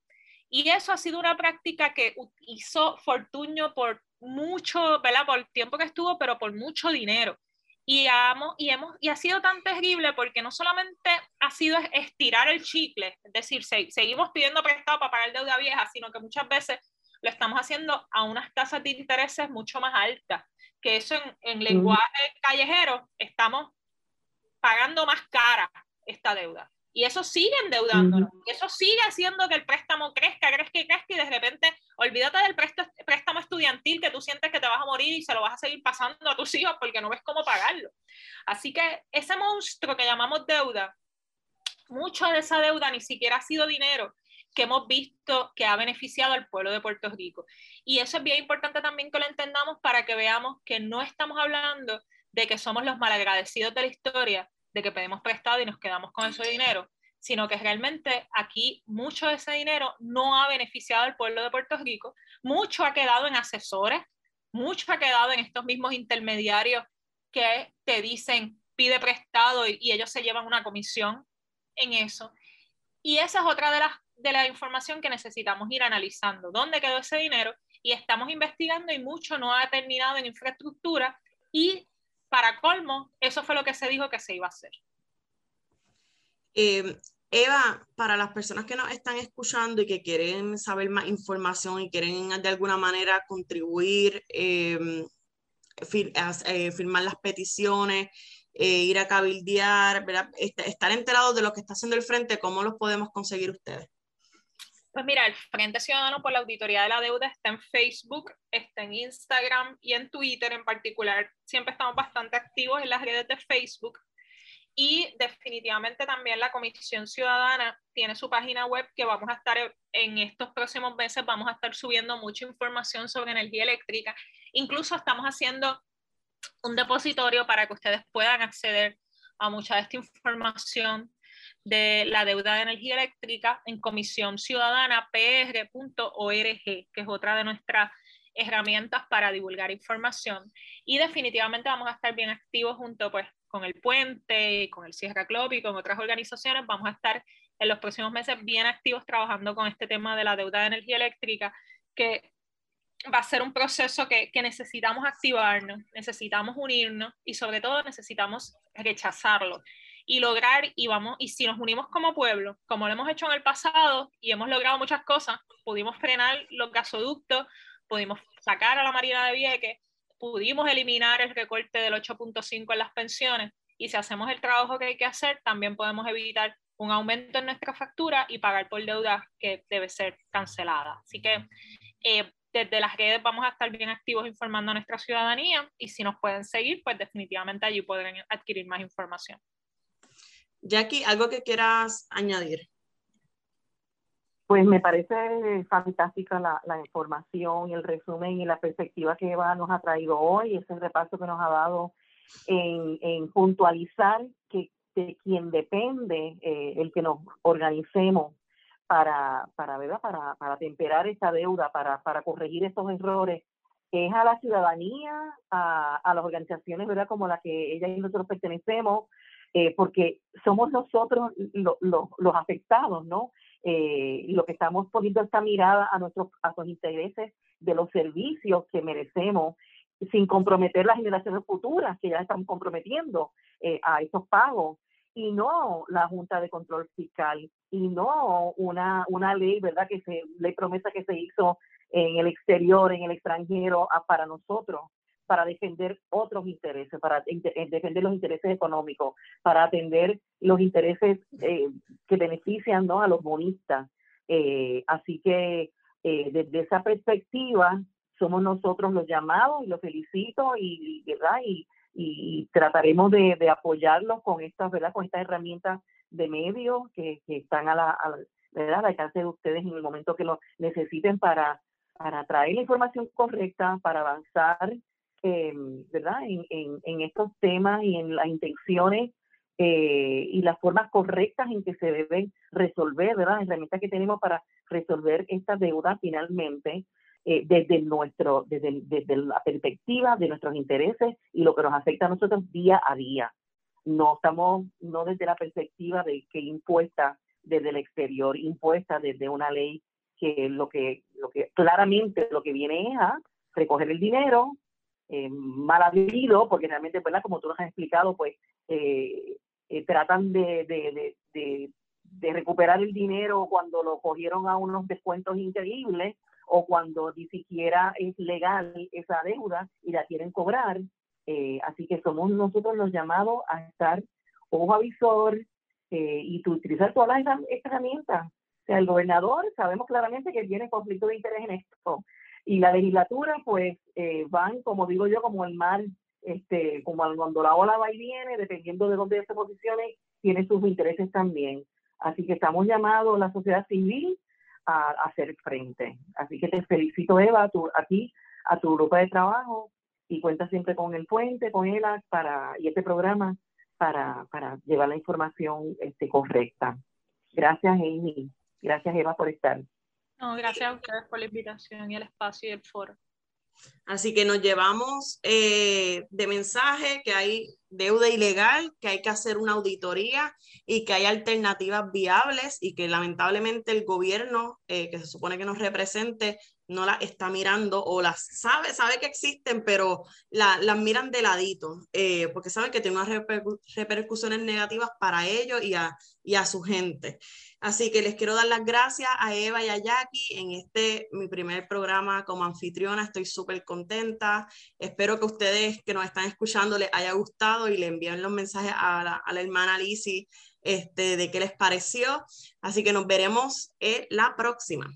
Y eso ha sido una práctica que hizo Fortuño por mucho, ¿verdad? Por el tiempo que estuvo, pero por mucho dinero. Y, amo, y, hemos, y ha sido tan terrible porque no solamente ha sido estirar el chicle, es decir, seguimos pidiendo prestado para pagar deuda vieja, sino que muchas veces lo estamos haciendo a unas tasas de intereses mucho más altas, que eso en, en lenguaje callejero estamos pagando más cara esta deuda. Y eso sigue endeudándonos, y eso sigue haciendo que el préstamo crezca, crezca y crezca, y de repente olvídate del préstamo estudiantil que tú sientes que te vas a morir y se lo vas a seguir pasando a tus hijos porque no ves cómo pagarlo. Así que ese monstruo que llamamos deuda, mucho de esa deuda ni siquiera ha sido dinero que hemos visto que ha beneficiado al pueblo de Puerto Rico. Y eso es bien importante también que lo entendamos para que veamos que no estamos hablando de que somos los malagradecidos de la historia, de que pedimos prestado y nos quedamos con ese dinero, sino que realmente aquí mucho de ese dinero no ha beneficiado al pueblo de Puerto Rico, mucho ha quedado en asesores, mucho ha quedado en estos mismos intermediarios que te dicen pide prestado y, ellos se llevan una comisión en eso. Y esa es otra de las de la información que necesitamos ir analizando. ¿Dónde quedó ese dinero? Y estamos investigando y mucho no ha terminado en infraestructura y para colmo, eso fue lo que se dijo que se iba a hacer. Eh, Eva, para las personas que nos están escuchando y que quieren saber más información y quieren de alguna manera contribuir, em, eh, firmar las peticiones, eh, ir a cabildear, estar enterados de lo que está haciendo el frente, ¿cómo los podemos conseguir ustedes? Pues mira, el Frente Ciudadano por la Auditoría de la Deuda está en Facebook, está en Instagram y en Twitter en particular. Siempre estamos bastante activos en las redes de Facebook y definitivamente también la Comisión Ciudadana tiene su página web que vamos a estar en estos próximos meses, vamos a estar subiendo mucha información sobre energía eléctrica. Incluso estamos haciendo un depositorio para que ustedes puedan acceder a mucha de esta información de la deuda de energía eléctrica en comisión ciudadana pr.org, que es otra de nuestras herramientas para divulgar información. Y definitivamente vamos a estar bien activos junto pues, con el Puente, con el Sierra Club y con otras organizaciones, vamos a estar en los próximos meses bien activos trabajando con este tema de la deuda de energía eléctrica, que va a ser un proceso que, que necesitamos activarnos, necesitamos unirnos y sobre todo necesitamos rechazarlo y lograr y vamos y si nos unimos como pueblo, como lo hemos hecho en el pasado y hemos logrado muchas cosas, pudimos frenar los gasoductos, pudimos sacar a la Marina de Vieques, pudimos eliminar el recorte del 8.5 en las pensiones y si hacemos el trabajo que hay que hacer, también podemos evitar un aumento en nuestra factura y pagar por deuda que debe ser cancelada. Así que eh, desde las redes vamos a estar bien activos informando a nuestra ciudadanía y si nos pueden seguir, pues definitivamente allí podrán adquirir más información. Jackie, ¿algo que quieras añadir? Pues me parece fantástica la, la, información el resumen y la perspectiva que Eva nos ha traído hoy, ese repaso que nos ha dado en, puntualizar que de quien depende eh, el que nos organicemos para, para, ¿verdad? para, temperar esa deuda, para, para corregir estos errores, es a la ciudadanía, a, a las organizaciones ¿verdad? como la que ella y nosotros pertenecemos, eh, porque somos nosotros los afectados, ¿no? eh, lo que estamos poniendo esta mirada a nuestros, a los intereses de los servicios que merecemos sin comprometer las generaciones futuras que ya están comprometiendo eh, a esos pagos y no la Junta de Control Fiscal y no una, una ley, ¿verdad? Que se, ley promesa que se hizo en el exterior, en el extranjero, para nosotros para defender otros intereses, para eh, defender los intereses económicos, para atender los intereses eh, que benefician a los bonistas. Eh, así que desde esa perspectiva somos nosotros los llamados y los felicito y, ¿verdad? y, trataremos de, apoyarlos con estas, ¿verdad? con estas herramientas de medios que, están a la, a, al alcance de ustedes en el momento que lo necesiten para, para traer la información correcta, para avanzar eh, ¿verdad? En, en, estos temas y en las intenciones eh, y las formas correctas en que se deben resolver, ¿verdad? Las herramientas que tenemos para resolver esta deuda finalmente eh, desde, nuestro, desde, desde la perspectiva de nuestros intereses y lo que nos afecta a nosotros día a día. No estamos, no desde la perspectiva de que impuesta desde el exterior, impuesta desde una ley que lo que, lo que claramente lo que viene es a recoger el dinero, eh, mal habido, porque realmente, ¿verdad? como tú nos has explicado, pues eh, eh, tratan de, de, de, de, recuperar el dinero cuando lo cogieron a unos descuentos increíbles o cuando ni siquiera es legal esa deuda y la quieren cobrar. Eh, así que somos nosotros los llamados a estar ojo avisor y utilizar todas las herramientas. El gobernador sabemos claramente que tiene conflicto de interés en esto y la legislatura pues eh, van, como digo yo, como el mar, este, como cuando la ola va y viene, dependiendo de dónde se posicione, tiene sus intereses también. Así que estamos llamados, la sociedad civil, a, hacer frente. Así que te felicito, Eva, a, ti, a tu grupo de trabajo y cuenta siempre con el puente, con ELA para, y este programa para, para llevar la información este, correcta. Gracias, Amy. Gracias, Eva, por estar. No, gracias a ustedes por la invitación y el espacio y el foro. Así que nos llevamos eh, de mensaje que hay deuda ilegal, que hay que hacer una auditoría y que hay alternativas viables y que lamentablemente el gobierno eh, que se supone que nos represente no las está mirando o las sabe, sabe que existen, pero las miran de ladito, eh, porque saben que tiene unas repercusiones negativas para ellos y a, y a su gente. Así que les quiero dar las gracias a Eva y a Jackie en este, mi primer programa como anfitriona. Estoy súper contenta. Espero que ustedes que nos están escuchando les haya gustado y le envíen los mensajes a la, hermana Lizzie este, de qué les pareció. Así que nos veremos en la próxima.